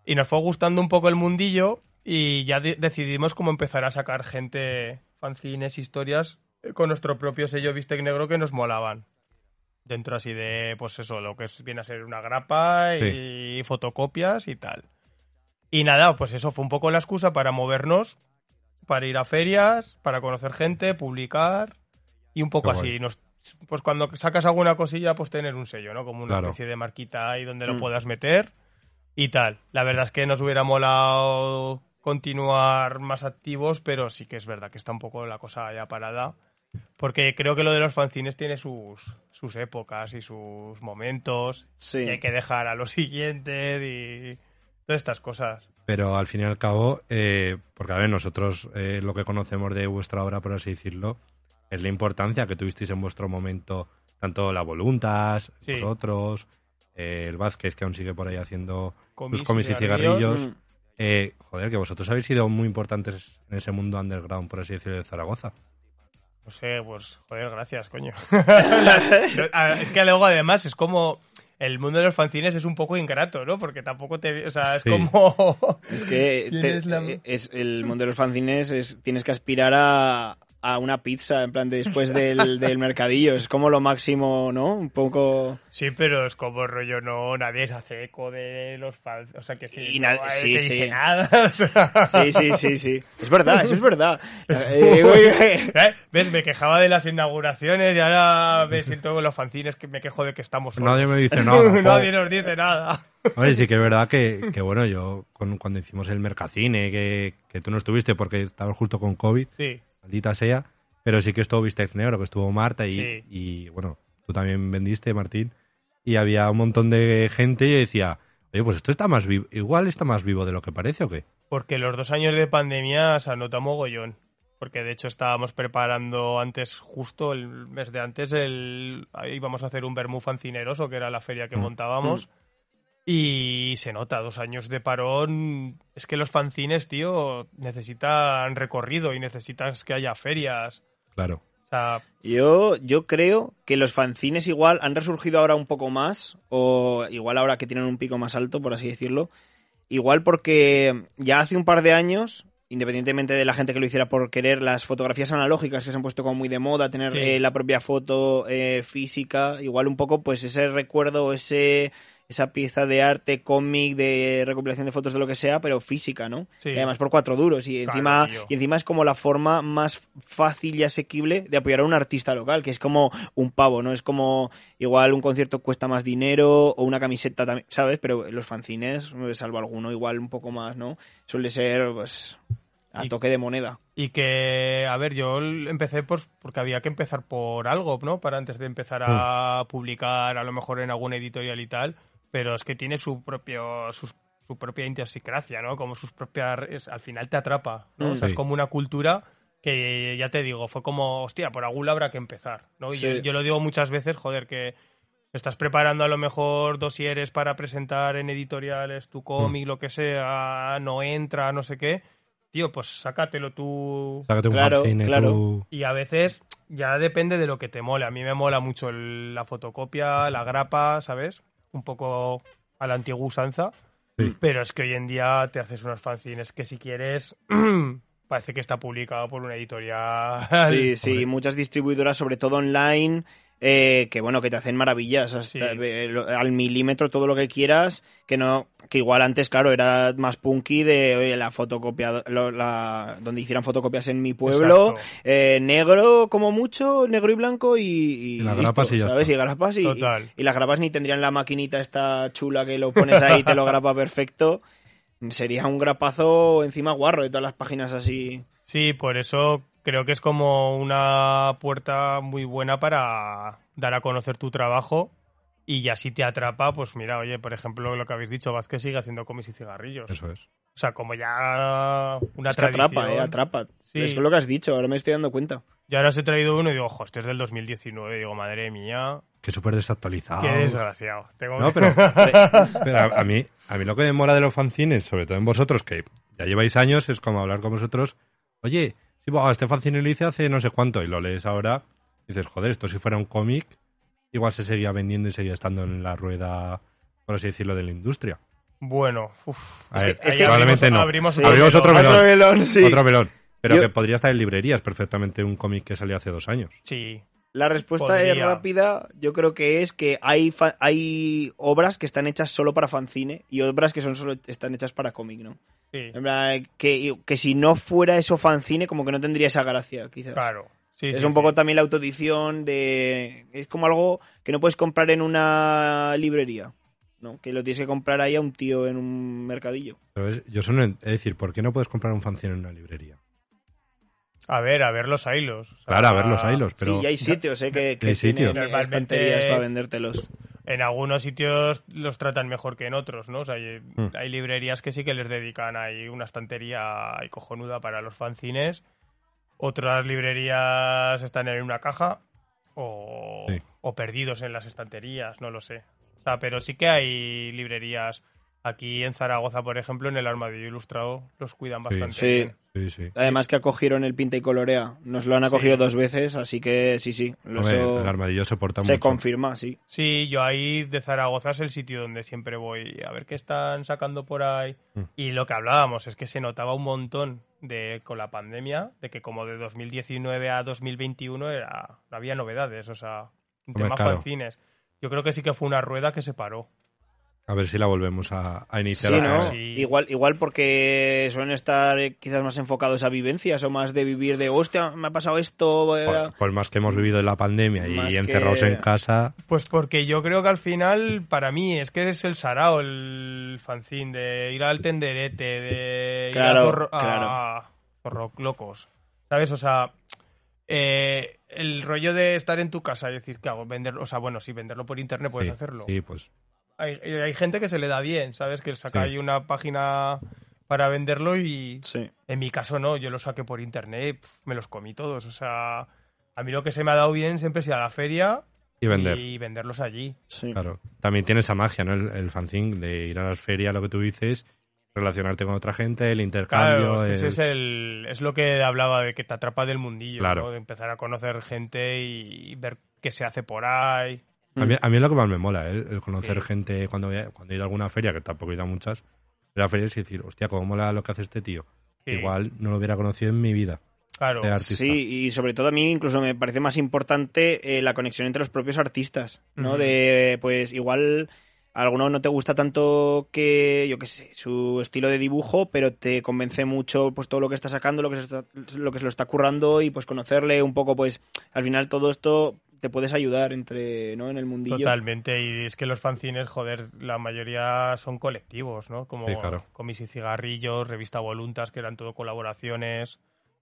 Y nos fue gustando un poco el mundillo y ya de- decidimos cómo empezar a sacar gente, fanzines, historias eh, con nuestro propio sello Bistec Negro que nos molaban. Dentro así de, pues eso, lo que es- viene a ser una grapa y fotocopias y tal. Y nada, pues eso fue un poco la excusa para movernos, para ir a ferias, para conocer gente, publicar y un poco Qué así. guay. Nos, pues cuando sacas alguna cosilla, pues tener un sello, ¿no? Como una Claro. especie de marquita ahí donde lo Mm. puedas meter y tal. La verdad es que nos hubiera molado continuar más activos, pero sí que es verdad que está un poco la cosa ya parada. Porque creo que lo de los fanzines tiene sus, sus épocas y sus momentos. Sí. Y hay que dejar a los siguientes y todas estas cosas. Pero al fin y al cabo, eh, porque a ver, nosotros eh, lo que conocemos de vuestra obra, por así decirlo, es la importancia que tuvisteis en vuestro momento, tanto la Voluntas, Sí. vosotros, eh, el Vázquez, que aún sigue por ahí haciendo Comis sus comis y cigarrillos. Mm. Eh, joder, que vosotros habéis sido muy importantes en ese mundo underground, por así decirlo, de Zaragoza. No sé, pues, joder, gracias, coño. Es que luego, además, es como. El mundo de los fanzines es un poco ingrato, ¿no? Porque tampoco te. O sea, es Sí. como. Es que te- Tienes la- es el mundo de los fanzines es tienes que aspirar a, a una pizza, en plan, después del, del mercadillo. Es como lo máximo, ¿no? Un poco... Sí, pero es como rollo, no, nadie se hace eco de los fans. O sea, que sí, Y no, sí, te sí. dice nada. o sea. Sí, sí, sí, sí. Es verdad, eso es verdad. Eh, güey, ¿Eh? ¿Ves? Me quejaba de las inauguraciones y ahora me siento con los fanzines que me quejo de que estamos solos. Nadie me dice nada. Nadie nos dice nada. Oye, sí que es verdad que, que bueno, yo con- cuando hicimos el Mercacine, que, que tú no estuviste porque estabas justo con COVID, Sí, maldita sea, pero sí que estuvo Bistec Negro, que estuvo Marta y, Sí. y, bueno, tú también vendiste, Martín, y había un montón de gente y yo decía, oye, pues esto está más vivo, igual está más vivo de lo que parece o qué. porque los dos años de pandemia se anota mogollón. Porque de hecho estábamos preparando antes, justo el mes de antes, el íbamos a hacer un Bermú fancineroso, que era la feria que Mm. montábamos. Y se nota, dos años de parón. Es que los fanzines, tío, necesitan recorrido y necesitas que haya ferias. Claro. O sea, Yo, yo creo que los fanzines igual han resurgido ahora un poco más, o igual ahora que tienen un pico más alto, por así decirlo. Igual porque ya hace un par de años, independientemente de la gente que lo hiciera por querer, las fotografías analógicas que se han puesto como muy de moda, tener Sí. eh, la propia foto eh, física, igual un poco pues ese recuerdo, ese esa pieza de arte, cómic, de recopilación de fotos de lo que sea, pero física, ¿no? Sí. Y además por cuatro duros. Y encima, y encima es como la forma más fácil y asequible de apoyar a un artista local, que es como un pavo, ¿no? Es como igual un concierto cuesta más dinero o una camiseta también, ¿sabes? Pero los fanzines, salvo alguno, igual un poco más, ¿no? Suele ser, pues, a Y- toque de moneda. Y que, a ver, yo empecé por, porque había que empezar por algo, ¿no? Para antes de empezar a publicar, a lo mejor en alguna editorial y tal. Pero es que tiene su propio, su propia idiosincrasia, ¿no? Como sus propias... al final te atrapa, ¿no? Mm. o sea, Sí. es como una cultura que, ya te digo, fue como, hostia, por algún lado habrá que empezar, ¿no? Sí. yo, yo lo digo muchas veces, joder, que estás preparando a lo mejor dosieres para presentar en editoriales tu cómic, lo que sea, no entra, no sé qué. Tío, pues sácatelo tú Sácate un Claro, fanzine, claro. tú- y a veces ya depende de lo que te mole. A mí me mola mucho el- la fotocopia, la grapa, ¿sabes? Un poco a la antigua usanza. Sí. Pero es que hoy en día te haces unos fanzines que si quieres parece que está publicado por una editorial. Sí, sí, Hombre. muchas distribuidoras, sobre todo online, eh, que bueno, que te hacen maravillas, hasta, Sí. eh, lo- al milímetro todo lo que quieras, que no, que igual antes, claro, era más punky de oye, la fotocopia, lo- la, donde hicieran fotocopias en mi pueblo, eh, negro como mucho, negro y blanco y, y, Y las listo, grapas y ya ¿sabes? está. Y grapas y, Total. y las grapas ni tendrían la maquinita esta chula que lo pones ahí y te lo grapa perfecto. Sería un grapazo encima guarro de todas las páginas así. Sí, por eso creo que es como una puerta muy buena para dar a conocer tu trabajo y ya si te atrapa, pues mira, oye, por ejemplo, lo que habéis dicho, Vázquez sigue haciendo cómics y cigarrillos. Eso es. O sea, como ya una Es que tradición. atrapa, eh, atrapa. Sí. Es lo que has dicho, ahora me estoy dando cuenta. Yo ahora os he traído uno y digo, ojo, este es del 2019. Digo, madre mía, Que súper desactualizado. qué desgraciado. Tengo No, pero a, a mí, a mí lo que me mola de los fanzines, sobre todo en vosotros, que ya lleváis años, es como hablar con vosotros. Oye, sí, buah, este fanzine lo hice hace no sé cuánto y lo lees ahora. Y dices, joder, esto si fuera un cómic, igual se seguía vendiendo y seguía estando en la rueda, por así decirlo, de la industria. Bueno, uff. Es que probablemente abrimos, no. abrimos, Sí. Abrimos otro melón. melón. melón, sí. Otro melón. Pero Yo- que podría estar en librerías perfectamente un cómic que salió hace dos años. Sí, La respuesta es rápida. Yo creo que es que hay, fa- hay obras que están hechas solo para fanzine y otras que son solo están hechas para cómic, ¿no? sí, En que, que si no fuera eso fanzine, como que no tendría esa gracia, quizás. claro. Sí, es sí, un poco sí. también la autoedición de... Es como algo que no puedes comprar en una librería, ¿no? Que lo tienes que comprar ahí a un tío en un mercadillo. Pero es, yo solo, es decir, ¿por qué no puedes comprar un fanzine en una librería? A ver, a ver los hilos. O sea, Claro, a ver los hilos, pero... sí, y hay sitios, ¿eh? Que, que Hay sitios. tienen estanterías para vendértelos. En algunos sitios los tratan mejor que en otros, ¿no? O sea, hay, Mm. hay librerías que sí que les dedican ahí una estantería ahí cojonuda para los fanzines. Otras librerías están en una caja o, Sí. o perdidos en las estanterías, no lo sé. O sea, pero sí que hay librerías Aquí en Zaragoza, por ejemplo, en el Armadillo Ilustrado los cuidan bastante Sí. bien. Sí, sí. Además que acogieron el pinta y colorea. Nos lo han acogido Sí. dos veces, así que sí, sí. Hombre, Eso el armadillo se porta se mucho. confirma, sí. Sí, yo ahí de Zaragoza es el sitio donde siempre voy a ver qué están sacando por ahí. Mm. Y lo que hablábamos es que se notaba un montón de con la pandemia, de que como de 2019 a 2021 era, no había novedades, o sea, un Hombre, tema claro. fanzines. Yo creo que sí que fue una rueda que se paró. A ver si la volvemos a, a iniciar. Sí, ¿no? Sí. Igual, igual porque suelen estar quizás más enfocados a vivencias o más de vivir de, hostia, me ha pasado esto. voy a-". Por, por más que hemos vivido en la pandemia y Más que- encerrados en casa, Pues porque yo creo que al final, para mí, es que es el sarao, el fanzine, de ir al tenderete, de ir Claro, a, zorro, a- claro. a zorro locos. ¿Sabes? O sea, eh, el rollo de estar en tu casa y decir, ¿qué hago? Venderlo, o sea, bueno, sí, venderlo por internet puedes sí, hacerlo. Sí, pues Hay, hay gente que se le da bien, ¿sabes? Que saca Sí. ahí una página para venderlo y Sí. en mi caso no, yo lo saqué por internet, pf, me los comí todos. O sea, a mí lo que se me ha dado bien siempre es ir a la feria y vender. y venderlos allí. sí. Claro. También tiene esa magia, ¿no? El, el fanzine de ir a las ferias, lo que tú dices, relacionarte con otra gente, el intercambio. Claro, es, que ese el- es, el, es lo que hablaba de que te atrapa del mundillo, Claro. ¿no? de empezar a conocer gente y ver qué se hace por ahí. A mí, a mí es lo que más me mola, ¿eh? el conocer Sí. gente cuando, he- cuando he ido a alguna feria, que tampoco he ido a muchas, ir a ferias y decir, hostia, cómo mola lo que hace este tío. Sí. Igual no lo hubiera conocido en mi vida. Claro, este artista. Sí, y sobre todo a mí incluso me parece más importante eh, la conexión entre los propios artistas, ¿no? De, pues igual a alguno no te gusta tanto que, yo qué sé, su estilo de dibujo, pero te convence mucho pues todo lo que está sacando, lo que se, está- lo que se lo está currando y pues conocerle un poco, pues al final todo esto te puedes ayudar entre, ¿no? En el mundillo. totalmente. Y es que los fanzines, joder, la mayoría son colectivos, ¿no? Como Sí, claro. Comis y Cigarrillos, Revista Voluntas, que eran todo colaboraciones.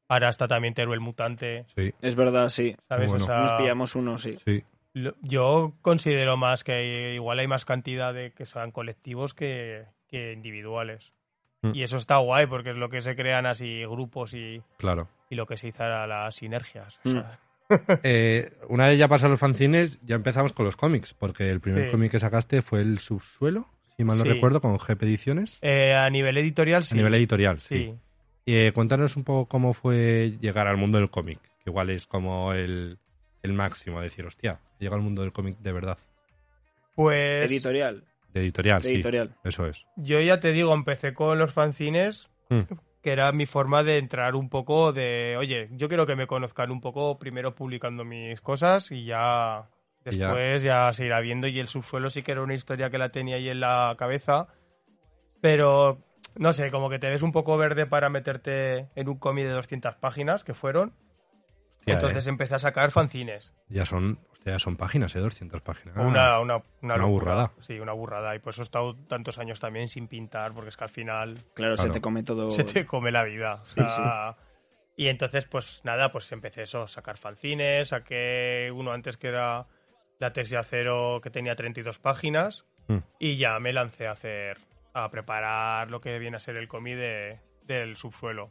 Ahora está también Teruel Mutante, Sí, Es verdad, sí. ¿sabes? Bueno. O sea, Nos pillamos uno, sí. sí. Lo- Yo considero más que igual hay más cantidad de que sean colectivos que, que individuales. Mm. Y eso está guay porque es lo que se crean así grupos y, Claro. y lo que se hizo a las sinergias. o Mm. sea, Eh, una vez ya pasaron los fanzines, ya empezamos con los cómics, porque el primer Sí. cómic que sacaste fue El Subsuelo, si mal no Sí. recuerdo, con GP Ediciones, eh, a nivel editorial sí. a nivel editorial, sí. sí. Y, eh, cuéntanos un poco cómo fue llegar al mundo del cómic, que igual es como el, el máximo, decir, hostia, he llegado al mundo del cómic de verdad, Pues Editorial. de editorial, de sí, editorial. eso es. yo ya te digo, empecé con los fanzines, Mm. Que era mi forma de entrar un poco de, oye, yo quiero que me conozcan un poco primero publicando mis cosas y ya Y ya. después ya, se irá viendo. Y el subsuelo sí que era una historia que la tenía ahí en la cabeza, pero no sé, como que te ves un poco verde para meterte en un cómic de 200 páginas que fueron. Hostia, Entonces eh, empecé a sacar fanzines. ya son, hostia, ya son páginas, ¿eh? 200 páginas. Una, una, una, una burrada. Sí, una burrada. Y por eso he estado tantos años también sin pintar, porque es que al final Claro, Claro. se te come todo. se te come la vida. o Sí, sea, Y entonces, pues nada, pues empecé eso, a sacar fanzines, saqué uno antes que era la tesis de acero que tenía 32 páginas Mm. y ya me lancé a hacer, a preparar lo que viene a ser el cómic de- del subsuelo.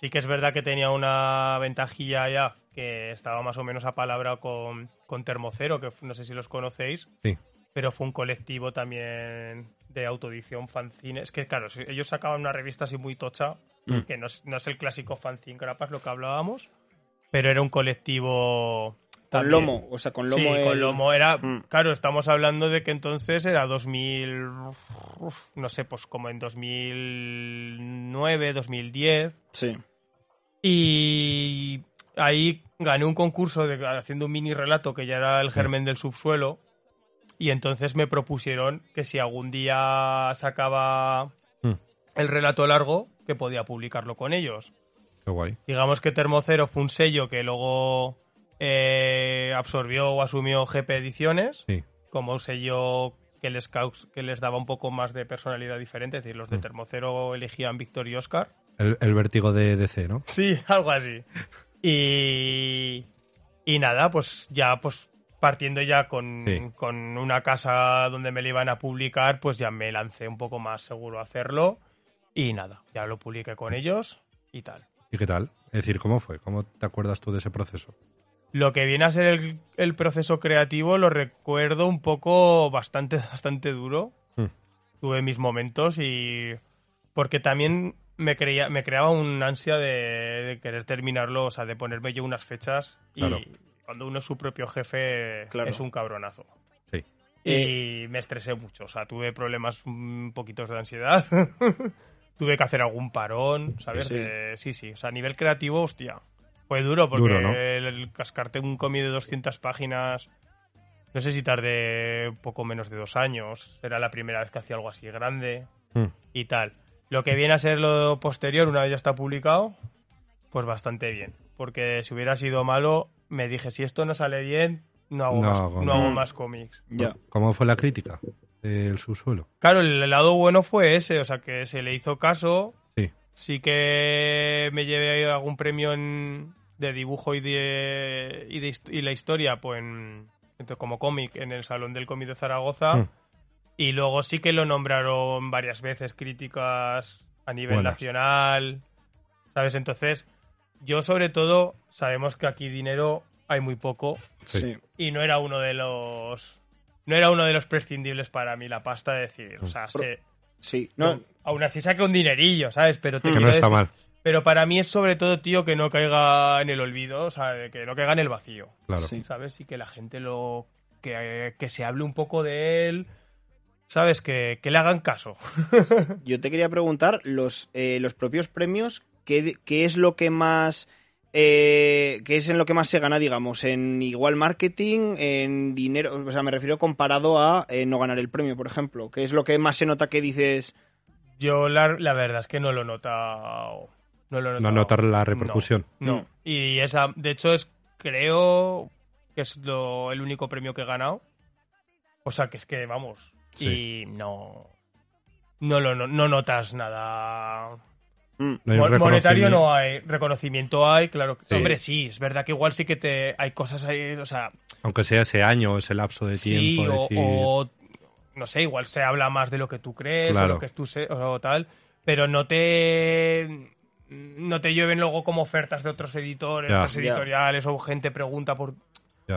Sí que es verdad que tenía una ventajilla ya, que estaba más o menos a palabra con, con Termocero, que no sé si los conocéis, Sí, pero fue un colectivo también de autoedición fanzine. Es que, claro, ellos sacaban una revista así muy tocha, Mm. que no es, no es el clásico fanzine grapas lo que hablábamos, pero era un colectivo... Con también- lomo, o sea, con lomo. sí, el- con lomo era... Mm. Claro, estamos hablando de que entonces era 2000... uf, no sé, pues como en 2009, 2010... Sí. Y ahí gané un concurso de, haciendo un mini relato que ya era el germen del subsuelo. Y entonces me propusieron que si algún día sacaba Mm. el relato largo, que podía publicarlo con ellos. qué guay. Digamos que Termocero fue un sello que luego eh, absorbió o asumió GP Ediciones Sí, como un sello que les, que les daba un poco más de personalidad diferente. Es decir, los de Mm. Termocero elegían Víctor y Oscar. El, el vértigo de DC, ¿no? Sí, algo así. Y, y nada, pues ya pues partiendo ya con, Sí. con una casa donde me lo iban a publicar, pues ya me lancé un poco más seguro a hacerlo. Y nada, ya lo publiqué con ellos y tal. ¿Y qué tal? Es decir, ¿cómo fue? ¿Cómo te acuerdas tú de ese proceso? Lo que viene a ser el, el proceso creativo lo recuerdo un poco bastante, bastante duro. Mm. tuve mis momentos y porque también me creía me creaba un ansia de, de querer terminarlo, o sea, de ponerme yo unas fechas y Claro. cuando uno es su propio jefe Claro. es un cabronazo. Sí. Y me estresé mucho, o sea, tuve problemas un poquitos de ansiedad. tuve que hacer algún parón, ¿sabes? Sí. De- sí, sí, o sea, a nivel creativo, hostia. Fue duro porque Duro, ¿no? el, el cascarte un cómic de 200 páginas, no sé si tardé poco menos de dos años. Era la primera vez que hacía algo así grande Mm. y tal. Lo que viene a ser lo posterior, una vez ya está publicado, pues bastante bien. Porque si hubiera sido malo, me dije, si esto no sale bien, no hago, No más, hago no hago más cómics. Ya. ¿Cómo fue la crítica del subsuelo? Claro, el lado bueno fue ese, o sea, que se le hizo caso. Sí. Sí que me llevé algún premio en- de dibujo y de, y, de hist- y la historia, pues en- en- como cómic en el Salón del Cómic de Zaragoza. Mm. Y luego sí que lo nombraron varias veces críticas a nivel Buenas. nacional, ¿sabes? Entonces, yo sobre todo, sabemos que aquí dinero hay muy poco Sí. Y no era uno de los no era uno de los prescindibles para mí la pasta de decir, o sea, Pro- se- Sí. No, no, aún así saqué un dinerillo, ¿sabes? Pero te Que no está decir- mal, Pero para mí es sobre todo, tío, que no caiga en el olvido, o sea, que no caiga en el vacío, claro. Sí. ¿sabes? Y que la gente lo que, que se hable un poco de él, ¿sabes? Que, que le hagan caso. Yo te quería preguntar, los, eh, los propios premios, ¿qué, qué es lo que más... eh, ¿Qué es en lo que más se gana, digamos? ¿En igual marketing? ¿En dinero? O sea, me refiero comparado a eh, no ganar el premio, por ejemplo. ¿Qué es lo que más se nota que dices... Yo la, la verdad es que no lo he notado. No lo he No notado. notar la repercusión. No. Mm. Y esa, de hecho, es creo que es lo, el único premio que he ganado. O sea, que es que, vamos. Sí. Y no. No, lo, no, no notas nada. mm, No hay Mo- Monetario no hay, reconocimiento hay, claro. que- Sí. Hombre, sí, es verdad que igual sí que te hay cosas ahí, o sea, Aunque sea ese año, ese lapso de sí, tiempo. o, decir- o, no sé, igual se habla más de lo que tú crees Claro. o lo que tú sé, o tal, pero no te no te llueven luego como ofertas de otros editores, Ya. otras Ya. editoriales o gente pregunta por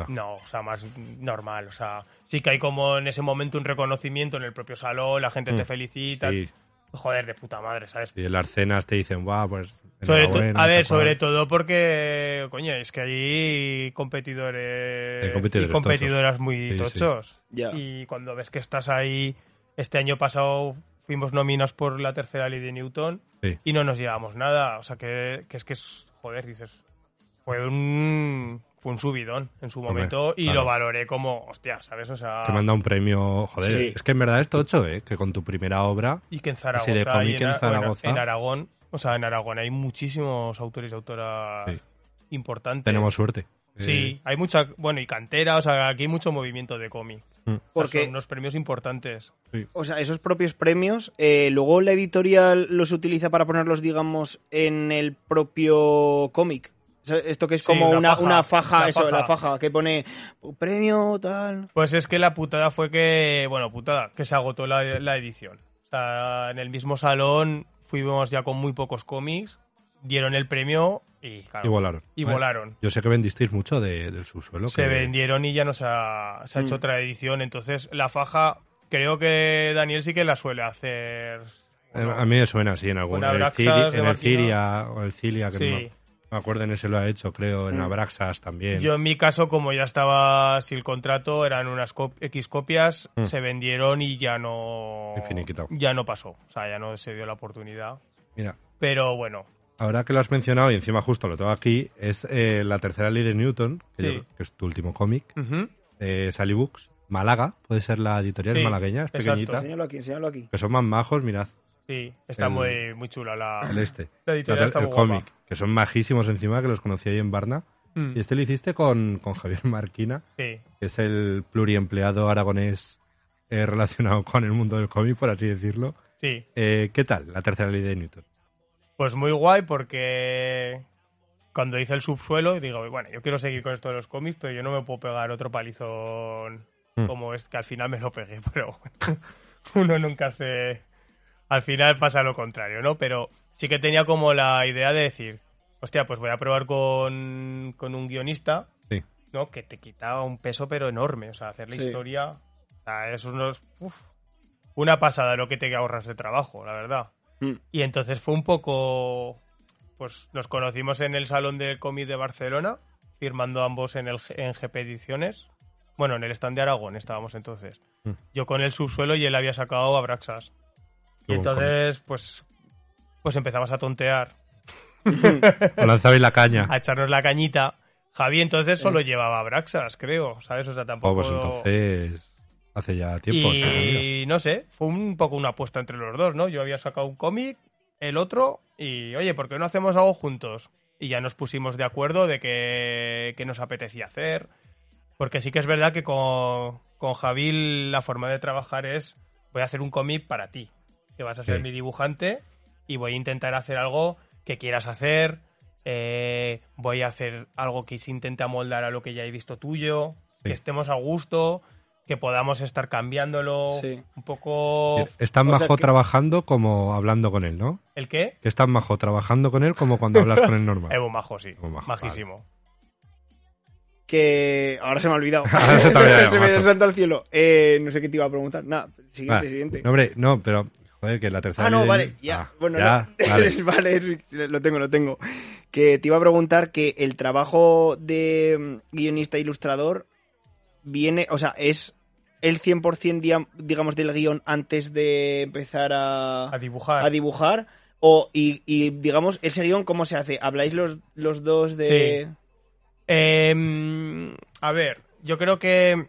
No, o sea, más normal, o sea, sí que hay como en ese momento un reconocimiento en el propio salón, la gente te Mm. felicita, Sí, joder, de puta madre, ¿sabes? y en las cenas te dicen, guau, pues. Sobre a ver, tal cual". sobre todo porque, coño, es que hay competidores, Hay competidores y competidoras muy Sí, sí. tochos. Y cuando ves que estás ahí, este año pasado fuimos nominados por la tercera ley de Newton Sí. y no nos llevamos nada. O sea, que, que es que es, joder, dices, fue un, fue un subidón en su Hombre, momento y claro. lo valoré como, hostia, ¿sabes? O sea, Te manda un premio, joder, Sí. es que en verdad es tocho, ¿eh? Que con tu primera obra, y que en Zaragoza, de cómic y en en, Zaragoza. en Aragón, o sea, en Aragón hay muchísimos autores y autoras Sí. importantes. tenemos suerte. Sí, hay mucha, bueno, y cantera, o sea, aquí hay mucho movimiento de cómic. Eh, mm, O sea, Porque- son unos premios importantes. O sea, esos propios premios, eh, luego la editorial los utiliza para ponerlos, digamos, en el propio cómic. Esto que es como una una, faja, una faja, una eso, faja. la faja, que pone premio, tal. Pues es que la putada fue que, bueno, putada, que se agotó la, la edición. O sea, en el mismo salón fuimos ya con muy pocos cómics, dieron el premio y, claro, Y volaron. y volaron. Yo sé que vendisteis mucho de- del subsuelo. Se que- vendieron y ya no se ha, se ha hecho Mm. otra edición. Entonces, la faja, creo que Daniel sí que la suele hacer. Eh, Bueno, A mí me suena así, en algún en el, en el. Ciria o el Cilia, que Sí. no me acuerdo en ese lo ha hecho, creo, en Mm. Abraxas también. Yo en mi caso, como ya estaba sin el contrato, eran unas cop- X copias, Mm. se vendieron y ya no ya no pasó, o sea, ya no se dio la oportunidad. Mira, Pero bueno, ahora que lo has mencionado y encima justo lo tengo aquí, es eh, la tercera ley de Newton, que, Sí. yo- que es tu último cómic, de Sally Books, Málaga, puede ser la editorial Sí, malagueña, es exacto. pequeñita, Enséñalo aquí, enséñalo aquí. que son más majos, mirad, sí, está El- muy, muy chula la, el este, la editorial el, está el muy guapa. cómic, que son majísimos encima, que los conocí ahí en Barna. Mm, Y este lo hiciste con, con Javier Marquina, sí, que es el pluriempleado aragonés eh, relacionado con el mundo del cómic, por así decirlo. sí. Eh, ¿Qué tal la tercera ley de Newton? Pues muy guay porque cuando hice el subsuelo, digo, bueno, yo quiero seguir con esto de los cómics, pero yo no me puedo pegar otro palizón Mm. como es que al final me lo pegué, pero bueno, uno nunca hace... Al final pasa lo contrario, ¿no? Pero sí que tenía como la idea de decir, hostia, pues voy a probar con, con un guionista, Sí. ¿no? Que te quita un peso pero enorme, o sea, hacer la Sí. historia, o sea, es unos... uf. una pasada lo que te ahorras de trabajo, la verdad. Mm. Y entonces fue un poco. Pues nos conocimos en el Salón del Cómic de Barcelona, firmando ambos en, el, G- en GP Ediciones. Bueno, en el stand de Aragón estábamos entonces. Mm. Yo con el subsuelo y él había sacado Abraxas. Y Qué entonces, pues, pues empezamos a tontear, Os lanzabais la caña. a echarnos la cañita. Javi entonces solo llevaba Abraxas, creo, ¿sabes? O sea, Oh, tampoco... pues entonces. Hace ya tiempo. Y no sé, fue un poco una apuesta entre los dos, ¿no? Yo había sacado un cómic, el otro, y oye, ¿por qué no hacemos algo juntos? Y ya nos pusimos de acuerdo de que, que nos apetecía hacer. Porque sí que es verdad que con, con Javi la forma de trabajar es, voy a hacer un cómic para ti, que vas a ser Sí. mi dibujante y voy a intentar hacer algo que quieras hacer, eh, voy a hacer algo que se intente amoldar a lo que ya he visto tuyo, Sí. que estemos a gusto, que podamos estar cambiándolo Sí. un poco... Es tan O sea majo que- trabajando como hablando con él, ¿no? ¿El qué? Que es tan majo trabajando con él como cuando hablas con él normal. Evo Majo, sí. Majo, Majísimo. Que ahora se me ha olvidado. Ahora se te ha olvidado, se me ha santo al cielo. Eh, no sé qué te iba a preguntar. Nada, siguiente, siguiente. No, hombre, no, pero. Joder, que la tercera. Ah, no, vale, ya. Ah, bueno, ya, no. vale. Vale, lo tengo, lo tengo. Que te iba a preguntar que el trabajo de mm, guionista e ilustrador viene, o sea, es el 100% dia- digamos del guion antes de empezar a, A dibujar. a dibujar o y, y, digamos ese guion cómo se hace habláis los, los dos de Em, a ver, yo creo que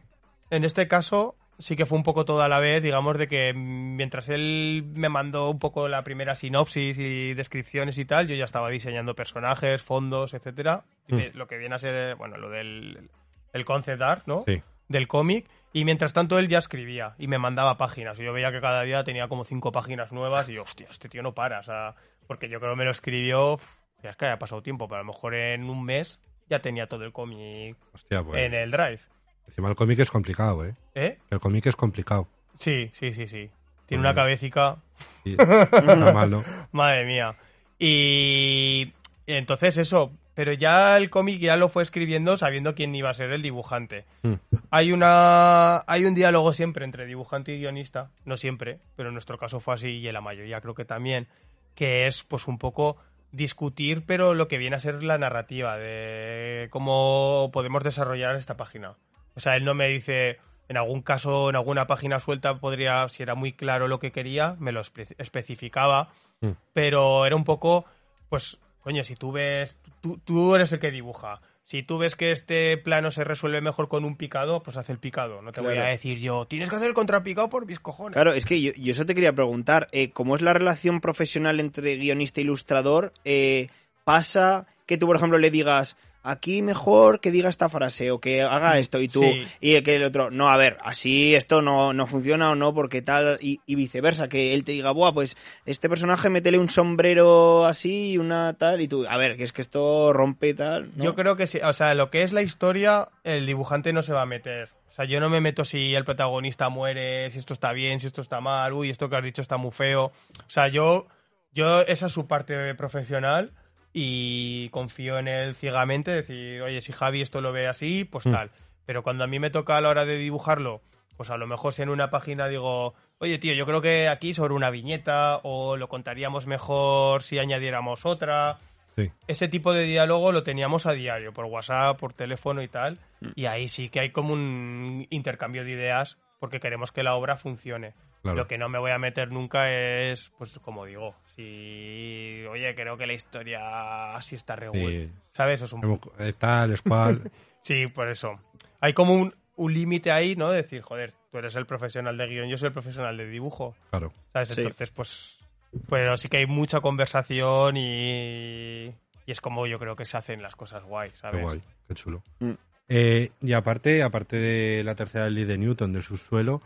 en este caso sí que fue un poco todo a la vez, digamos, de que mientras él me mandó un poco la primera sinopsis y descripciones y tal, yo ya estaba diseñando personajes, fondos, etcétera. Mm. me- Lo que viene a ser, bueno, lo del el concept art, ¿no? Sí. Del cómic. Y mientras tanto él ya escribía y me mandaba páginas. Y yo veía que cada día tenía como cinco páginas nuevas y yo, hostia, este tío no para. O sea, porque yo creo que me lo escribió, ya es que haya pasado tiempo, pero a lo mejor en un mes ya tenía todo el cómic pues. en el drive. Encima el cómic es complicado, ¿eh? ¿Eh? El cómic es complicado. Sí, sí, sí, sí. Tiene una cabecica, Sí, normal, ¿no? madre mía. Y entonces eso, pero ya el cómic ya lo fue escribiendo sabiendo quién iba a ser el dibujante. Mm. Hay una hay un diálogo siempre entre dibujante y guionista, no siempre, pero en nuestro caso fue así y en la mayoría creo que también, que es pues un poco discutir, pero lo que viene a ser la narrativa de cómo podemos desarrollar esta página. O sea, él no me dice, en algún caso, en alguna página suelta podría, si era muy claro lo que quería, me lo espe- especificaba, Mm. pero era un poco, pues, coño, si tú ves, tú, tú eres el que dibuja. Si tú ves que este plano se resuelve mejor con un picado, pues haz el picado. No te voy a decir yo, tienes que hacer el contrapicado por mis cojones. Claro, es que yo, yo eso te quería preguntar. eh, ¿Cómo es la relación profesional entre guionista e ilustrador? Eh, ¿Pasa que tú, por ejemplo, le digas, aquí mejor que diga esta frase o que haga esto y tú, Sí. y que el otro, no, a ver, así esto no, no funciona o no, porque tal, y, y viceversa, que él te diga, buah, pues este personaje métele un sombrero así y una tal, y tú, a ver, que es que esto rompe tal. ¿no? Yo creo que sí, o sea, lo que es la historia, el dibujante no se va a meter. O sea, yo no me meto si el protagonista muere, si esto está bien, si esto está mal, uy, esto que has dicho está muy feo. O sea, yo, yo esa es su parte profesional y confío en él ciegamente, decir, oye, si Javi esto lo ve así, pues Mm. tal. Pero cuando a mí me toca a la hora de dibujarlo, pues a lo mejor si en una página digo, oye, tío, yo creo que aquí sobre una viñeta o lo contaríamos mejor si añadiéramos otra Sí. ese tipo de diálogo lo teníamos a diario, por WhatsApp, por teléfono y tal. Y ahí sí que hay como un intercambio de ideas porque queremos que la obra funcione. Claro. Lo que no me voy a meter nunca es, pues como digo, si, oye, creo que la historia así está re. Sí. ¿Sabes? Es un... Tal, es cual. Sí, por eso. Hay como un, un límite ahí, ¿no? De decir, joder, tú eres el profesional de guion, yo soy el profesional de dibujo. Claro. ¿Sabes? Sí. Entonces, pues. Pero sí que hay mucha conversación y. Y es como yo creo que se hacen las cosas guay, ¿sabes? Qué guay, qué chulo. Mm. Eh, y aparte, aparte de la tercera ley de Newton del subsuelo,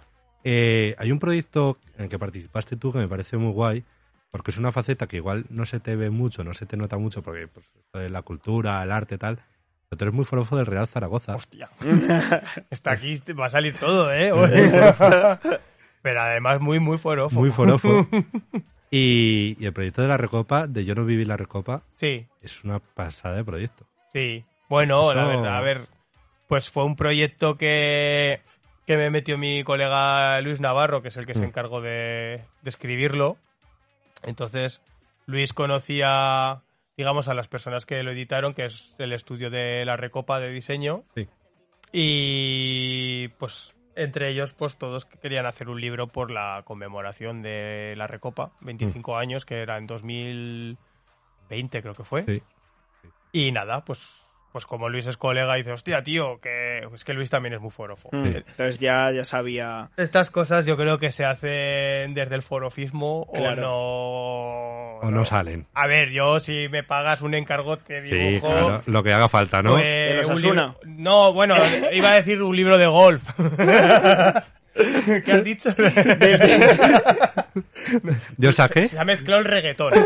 eh, hay un proyecto en el que participaste tú que me parece muy guay, porque es una faceta que igual no se te ve mucho, no se te nota mucho, porque pues, la cultura, el arte, tal, pero tú eres muy forofo del Real Zaragoza. Hostia. Está aquí, va a salir todo, ¿eh? Pero además muy, muy forofo. Muy forofo. y, y el proyecto de la Recopa, de Yo no viví la Recopa, Sí, es una pasada de proyecto. sí. Bueno, la Eso- verdad, a ver, pues fue un proyecto que, que me metió mi colega Luis Navarro, que es el que se Mm. encargó de, de escribirlo. Entonces, Luis conocía, digamos, a las personas que lo editaron, que es el estudio de la Recopa de diseño. Sí. Y pues entre ellos, pues todos querían hacer un libro por la conmemoración de la Recopa, 25 años, que era en 2020 creo que fue. Sí. Y nada, pues, pues como Luis es colega, dice, hostia, tío, que es que Luis también es muy forofo. Mm, Entonces ya, ya sabía. Estas cosas yo creo que se hacen desde el forofismo Claro. o no... O no salen. A ver, yo si me pagas un encargo te Sí, dibujo... claro, lo que haga falta, ¿no? pues, No, bueno, iba a decir un libro de golf. ¿Qué has dicho? Yo saqué. Se ha mezclado el reggaetón.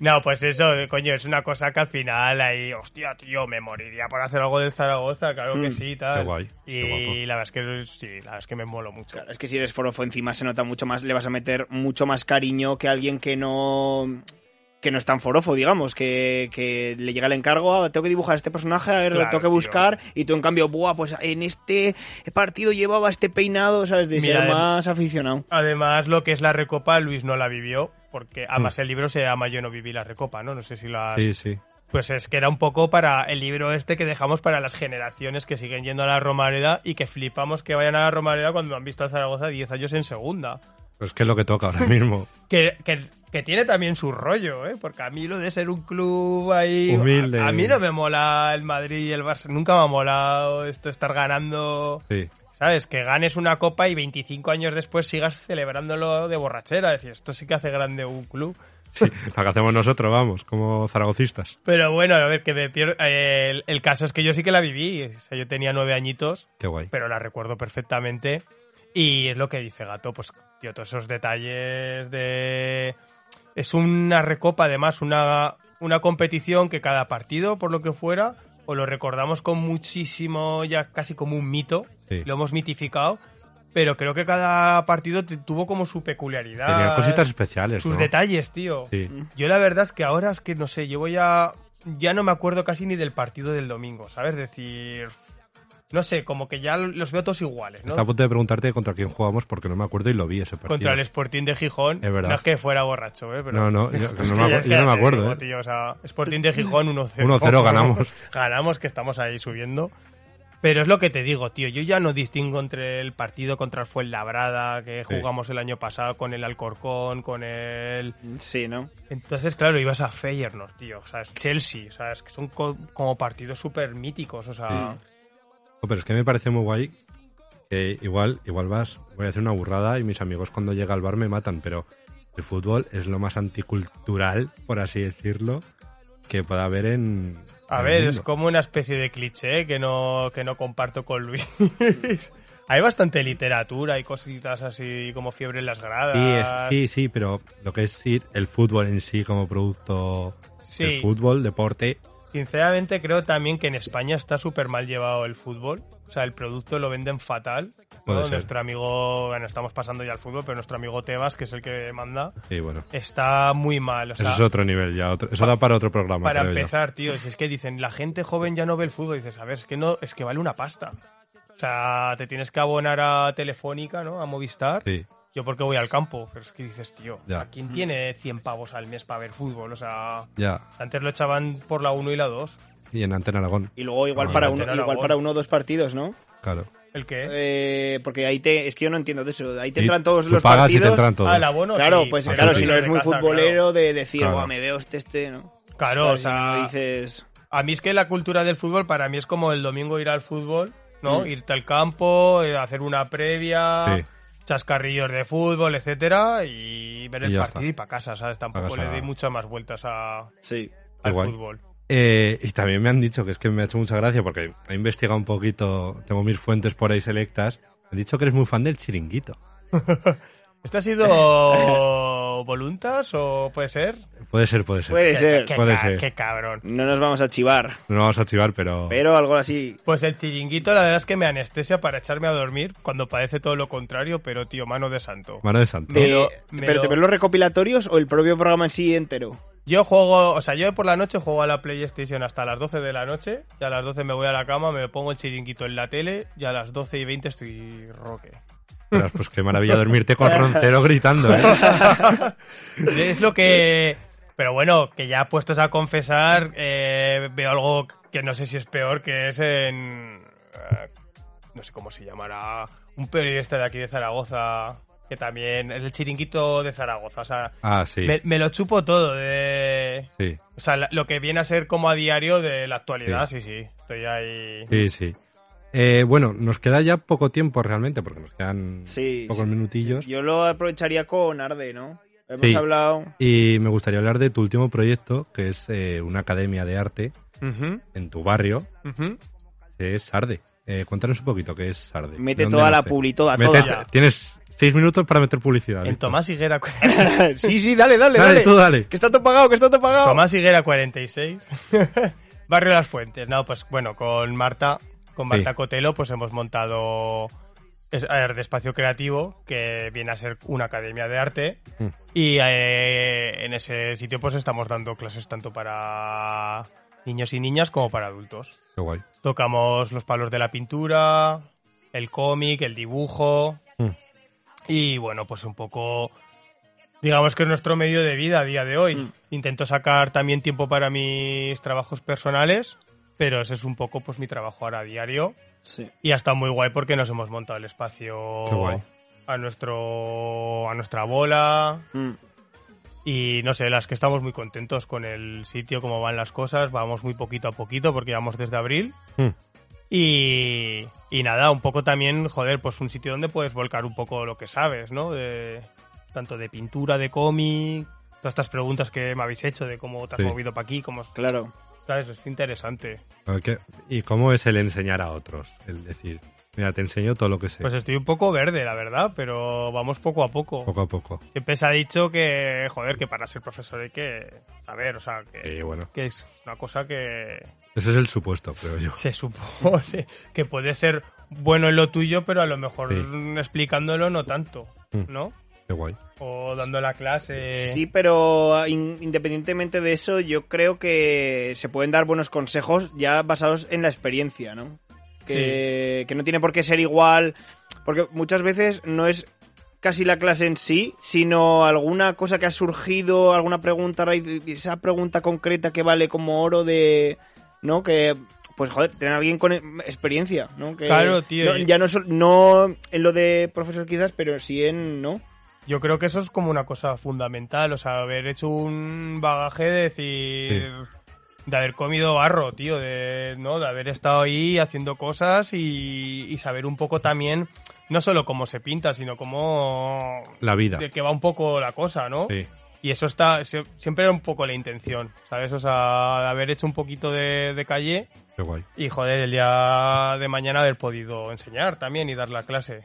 No, pues eso, coño, es una cosa que al final ahí, hostia, tío, me moriría por hacer algo de Zaragoza, claro que Mm, sí, tal. qué guay, Y qué la verdad es que sí, la verdad es que me molo mucho. Claro, es que si eres forofo encima se nota mucho más, le vas a meter mucho más cariño que alguien que no que no es tan forofo, digamos, que, que le llega el encargo, ah, tengo que dibujar este personaje, a ver, lo Claro, tengo que tío. buscar, y tú en cambio, buah, pues en este partido llevaba este peinado, ¿sabes? De Mira, ser más aficionado. Además, lo que es la recopa, Luis no la vivió, porque Mm. además el libro se llama Yo no viví la recopa, ¿no? No sé si la... Sí, sí. Pues es que era un poco para el libro este que dejamos para las generaciones que siguen yendo a la Romareda y que flipamos que vayan a la Romareda cuando han visto a Zaragoza 10 años en segunda. Pues que es lo que toca ahora mismo. Que, que, que tiene también su rollo, ¿eh? Porque a mí lo de ser un club ahí... Humilde. A, a mí no me mola el Madrid y el Barça. Nunca me ha molado esto estar ganando... Sí. ¿Sabes? Que ganes una copa y 25 años después sigas celebrándolo de borrachera. Es decir, esto sí que hace grande un club. sí. Lo que hacemos nosotros, vamos, como zaragocistas. Pero bueno, a ver, que me pierdo... eh, el, el caso es que yo sí que la viví. O sea, yo tenía nueve añitos, Qué guay. pero la recuerdo perfectamente. Y es lo que dice Gato, pues, tío, todos esos detalles de... Es una recopa, además, una, una competición que cada partido, por lo que fuera, o lo recordamos con muchísimo, ya casi como un mito, Sí. lo hemos mitificado, pero creo que cada partido tuvo como su peculiaridad. Tenía cositas especiales, Sus ¿no? detalles, tío. Sí. Yo la verdad es que ahora es que no sé, yo voy a... Ya no me acuerdo casi ni del partido del domingo, ¿sabes? Decir... No sé, como que ya los veo todos iguales, ¿no? Está a punto de preguntarte contra quién jugamos porque no me acuerdo y lo vi ese partido. Contra el Sporting de Gijón. Es verdad. No es que fuera borracho, ¿eh? Pero... No, no, yo, no me, acu- yo no me acuerdo, digo, ¿eh? tío, o sea, Sporting de Gijón 1-0. 1-0 ganamos. ganamos, que estamos ahí subiendo. Pero es lo que te digo, tío. Yo ya no distingo entre el partido contra el Fuenlabrada que Sí. jugamos el año pasado con el Alcorcón, con el... Sí, ¿no? Entonces, claro, ibas a Feyenoord, tío. O sea, es Chelsea, o sea, es que son co- como partidos súper míticos, o sea... Oh, Pero es que me parece muy guay que igual, igual vas, voy a hacer una burrada y mis amigos cuando llega al bar me matan, pero el fútbol es lo más anticultural, por así decirlo, que pueda haber en... A en ver, es como una especie de cliché que no, que no comparto con Luis. Hay bastante literatura y cositas así como fiebre en las gradas. Sí, es- sí, sí, pero lo que es ir- el fútbol en sí como producto Sí. fútbol, deporte, Sinceramente creo también que en España está súper mal llevado el fútbol. O sea, el producto lo venden fatal. ¿no? Nuestro amigo, bueno, estamos pasando ya al fútbol, pero nuestro amigo Tebas, que es el que manda, sí, bueno. está muy mal. O sea, Eso es otro nivel ya, otro- eso da para otro programa. para yo. empezar, tío, si es que dicen, la gente joven ya no ve el fútbol, dices, a ver, es que no, es que vale una pasta. O sea, te tienes que abonar a Telefónica, ¿no? A Movistar. Sí, Yo porque voy al campo, pero es que dices, tío, Ya. ¿a quién tiene 100 pavos al mes para ver fútbol? O sea, ya. antes lo echaban por la 1 y la 2. Y en Antena Aragón, Y luego igual Ah, para no, uno, no, no, igual para uno o dos partidos, ¿no? claro. ¿El qué? Eh, porque ahí te, es que yo no entiendo de eso. Ahí te entran todos los pagas y te partidos. entran todos. Ah, el abono, Claro, sí. pues Ah, claro, si no eres muy Casa, futbolero, de decir, Claro. "Buah, me veo este, este, ¿no? Claro, o si no sea, dices. a mí es que la cultura del fútbol para mí es como el domingo ir al fútbol, ¿no? Mm. Irte al campo, eh, hacer una previa, Sí. Chascarrillos de fútbol, etcétera, y ver el partido está. y para casa, ¿sabes? Tampoco casa. le doy muchas más vueltas a, Sí. al Igual. fútbol. Eh, y también me han dicho que es que me ha hecho mucha gracia porque he investigado un poquito, tengo mis fuentes por ahí selectas. Me han dicho que eres muy fan del chiringuito. ¿Esto ha sido voluntas o puede ser? Puede ser, puede ser. Puede ser. Qué, Puede ca- ser. qué cabrón. No nos vamos a chivar, No lo vamos a activar, pero. pero algo así. Pues el chiringuito, la verdad es que me anestesia para echarme a dormir cuando parece todo lo contrario, pero tío, mano de santo. Mano de santo. Me lo- me ¿Pero lo- te ves los recopilatorios o el propio programa en sí entero? Yo juego, o sea, yo por la noche juego a la PlayStation hasta las 12 de la noche, y a las 12 me voy a la cama, me pongo el chiringuito en la tele, y a las 12 y 20 estoy roque. Ostras, Pues qué maravilla dormirte con Roncero gritando, ¿eh? es lo que... Pero bueno, que ya puestos a confesar, eh, veo algo que no sé si es peor, que es en... eh, no sé cómo se llamará, un periodista de aquí de Zaragoza, que también es el chiringuito de Zaragoza, o sea, Ah, sí, me, me lo chupo todo de... sí, O sea, lo que viene a ser como a diario de la actualidad, sí, sí, estoy ahí... sí, sí. Eh, bueno, nos queda ya poco tiempo realmente, porque nos quedan Sí, pocos sí. minutillos. Yo lo aprovecharía con Arde, ¿no? Hemos Sí. hablado... Y me gustaría hablar de tu último proyecto, que es eh, una academia de arte en tu barrio, que es Sarde. Eh, cuéntanos un poquito qué es Sarde. Mete ¿De dónde toda la publi, toda. Tienes seis minutos para meter publicidad. En. Tomás Higuera... sí, sí, dale, dale, Dale, dale. tú dale. Que está todo pagado, que está todo pagado. Tomás Higuera 46, Barrio Las Fuentes. No, pues bueno, con Marta, con Marta Sí. Cotelo, pues hemos montado de Espacio Creativo, que viene a ser una academia de arte. Mm. Y eh, en ese sitio pues estamos dando clases tanto para niños y niñas como para adultos. Qué guay. Tocamos los palos de la pintura, el cómic, el dibujo. Mm. Y bueno, pues un poco. Digamos que es nuestro medio de vida a día de hoy. Mm. Intento sacar también tiempo para mis trabajos personales, pero ese es un poco pues mi trabajo ahora a diario. Sí. Y ha estado muy guay porque nos hemos montado el espacio Qué guay. a nuestro a nuestra bola. Mm. Y no sé, las que estamos muy contentos con el sitio, cómo van las cosas. Vamos muy poquito a poquito porque vamos desde abril. Mm. Y, y nada, un poco también, joder, pues un sitio donde puedes volcar un poco lo que sabes, ¿no? De, tanto de pintura, de cómic, todas estas preguntas que me habéis hecho de cómo te has Sí. movido para aquí, cómo, Claro. ¿Sabes? Es interesante. ¿qué- ¿Y cómo es el enseñar a otros? El decir, mira, te enseño todo lo que sé, Pues estoy un poco verde, la verdad, pero vamos poco a poco. poco a poco. Siempre se ha dicho que, joder, que para ser profesor hay que saber, o sea, que, Y bueno, que es una cosa que ese es el supuesto, creo yo. se supone que puede ser bueno en lo tuyo, pero a lo mejor Sí. mm, explicándolo no tanto, Mm. ¿No? Qué guay. O dando la clase. Sí, pero in- independientemente de eso, yo creo que se pueden dar buenos consejos ya basados en la experiencia, ¿no? Que, que no tiene por qué ser igual, porque muchas veces no es casi la clase en sí, sino alguna cosa que ha surgido, alguna pregunta, esa pregunta concreta que vale como oro de, ¿no? Que pues joder, tener a alguien con experiencia, ¿no? Que, Claro, tío, no- ya no, no en lo de profesor quizás, pero sí en, ¿no? Yo creo que eso es como una cosa fundamental, o sea, haber hecho un bagaje de decir... De haber comido barro, tío, de, ¿no? de haber estado ahí haciendo cosas y, y saber un poco también, no solo cómo se pinta, sino cómo... La vida. De que va un poco la cosa, ¿no? Sí, Y eso está, sie- siempre era un poco la intención, ¿sabes? O sea, de haber hecho un poquito de, de calle qué guay. y, joder, el día de mañana haber podido enseñar también y dar la clase.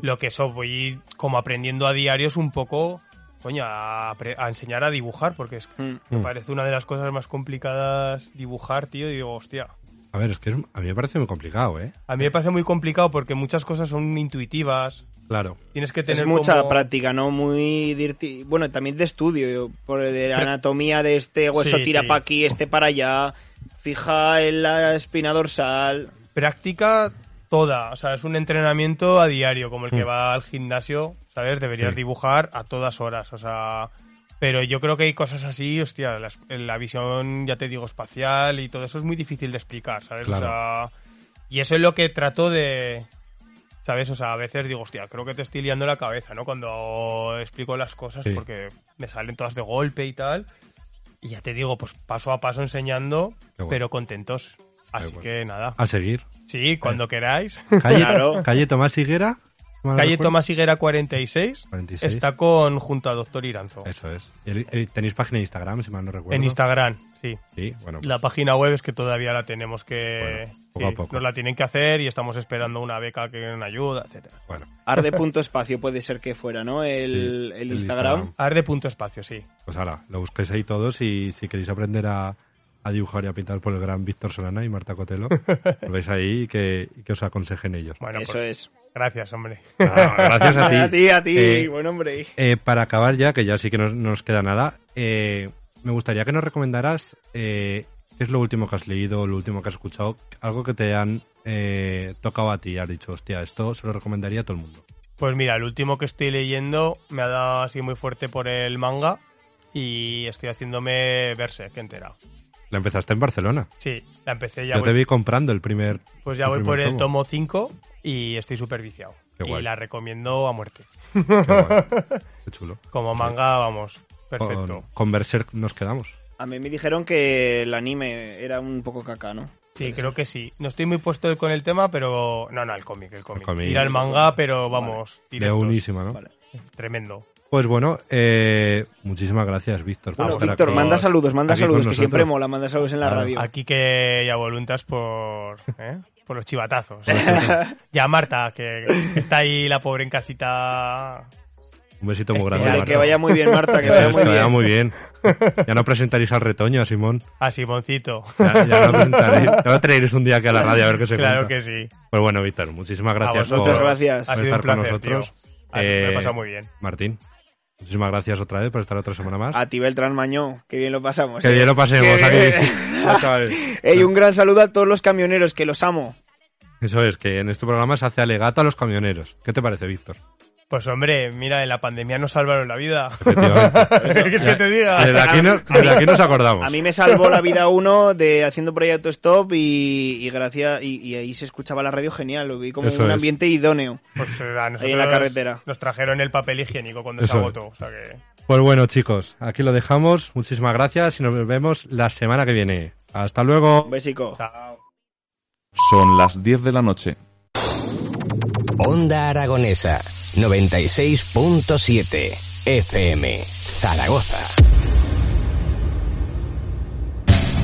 Lo que eso voy como aprendiendo a diario es un poco, coño, a, enseñar a dibujar, porque es, Mm. me Mm. parece una de las cosas más complicadas dibujar, tío, y digo, hostia. A ver, es que es- a mí me parece muy complicado, ¿eh? A mí me parece muy complicado porque muchas cosas son intuitivas, Claro. tienes que tener Es mucha como- práctica, ¿no? Muy dirti- Bueno, también de estudio, por de anatomía de este hueso Sí, tira sí. para aquí, este para allá, fija en la espina dorsal. práctica toda. O sea, es un entrenamiento a diario, como el que Mm. va al gimnasio, ¿sabes? Deberías Sí. dibujar a todas horas. O sea, pero yo creo que hay cosas así, hostia, la, la visión, ya te digo, espacial y todo eso es muy difícil de explicar, ¿sabes? Claro. O sea, y eso es lo que trato de. ¿Sabes? O sea, a veces digo, hostia, creo que te estoy liando la cabeza, ¿no? Cuando explico las cosas, Sí. porque me salen todas de golpe y tal. Y ya te digo, pues paso a paso enseñando, bueno. pero contentos. Así bueno. que nada. A seguir. Sí, cuando queráis. Calle, Claro. calle Tomás Higuera. ¿me lo Calle? Tomás Higuera 46, 46. está con junto a Doctor Iranzo. Eso es. Y el- el- tenéis página de Instagram, si mal no recuerdo. En Instagram, sí. Sí, bueno. La página web es que todavía la tenemos que... Bueno, poco a sí, poco. Nos la tienen que hacer y estamos esperando una beca que nos ayuda, etcétera. Bueno, Arde.espacio puede ser que fuera, ¿no? El, Sí, el el Instagram. Instagram. Arde.espacio, sí. pues ahora, lo busquéis ahí todos y si queréis aprender a, a dibujar y a pintar por el gran Víctor Solana y Marta Cotelo, lo veis ahí y que, que os aconsejen ellos. Bueno, Eso pues, es. gracias, hombre. Ah, gracias a ti. A ti, a ti, Eh, buen hombre. Eh, para acabar ya, que ya sí que no nos queda nada, eh, me gustaría que nos recomendaras eh, qué es lo último que has leído, lo último que has escuchado, algo que te han eh, tocado a ti y has dicho, hostia, esto se lo recomendaría a todo el mundo. Pues mira, el último que estoy leyendo me ha dado así muy fuerte por el manga y estoy haciéndome Berserk entera. La empezaste en Barcelona. Sí, la empecé ya. Yo voy- te vi comprando el primer. pues ya el voy por el tomo 5 y estoy súper viciado. Qué Y guay. la recomiendo a muerte. Qué guay. Qué chulo. Como manga, vamos, perfecto. Con, con Berserk nos quedamos. A mí me dijeron que el anime era un poco caca, ¿no? Sí, creo que sí. No estoy muy puesto con el tema, pero... No, no, el cómic, el cómic. cómic. Ir al manga, pero vamos, De directos. unísima, ¿no? Vale. Tremendo. Pues bueno, eh, muchísimas gracias, Víctor. por Bueno, Víctor, aquí- manda saludos, manda con saludos, que siempre nosotros. mola, manda saludos en la Claro. radio. Aquí que ya voluntas por... ¿eh? Por los chivatazos. ya Marta, que está ahí la pobre en casita... Un besito muy que grande. Vale, Marta. que vaya muy bien, Marta, que vaya muy que vaya bien. muy bien. Ya no presentaréis al retoño, a Simón. A Simoncito. Ya, ya lo presentaréis. Ya lo traeréis un día aquí a la radio a ver qué se claro cuenta. que sí. Pues bueno, Víctor, muchísimas gracias vosotros. por, gracias. Ha sido un estar con placer, nosotros. tío. Ah, Me he Eh, pasado muy bien. Martín, muchísimas gracias otra vez por estar otra semana más. A ti, Beltrán Mañó, que bien lo pasamos. que eh. bien lo pasemos aquí. Ey, un gran saludo a todos los camioneros, que los amo. Eso es, que en este programa se hace alegato a los camioneros. ¿Qué te parece, Víctor? Pues hombre, mira, en la pandemia nos salvaron la vida. ¿Qué quieres que te diga? Desde aquí, no- desde aquí nos acordamos. A mí me salvó la vida uno de haciendo por ahí autostop y, y gracias y, y ahí se escuchaba la radio genial, lo vi como Eso un es. ambiente idóneo. Pues eh, a nosotros Ahí en la carretera. Nos trajeron el papel higiénico cuando Eso se es. agotó. O sea que... Pues bueno, chicos, aquí lo dejamos. Muchísimas gracias y nos vemos la semana que viene. Hasta luego. Un besico. Chao. Son las 10 de la noche. Onda Aragonesa 96.7 FM Zaragoza.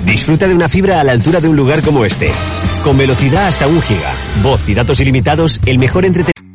Disfruta de una fibra a la altura de un lugar como este. Con velocidad hasta un giga, voz y datos ilimitados, el mejor entretenimiento.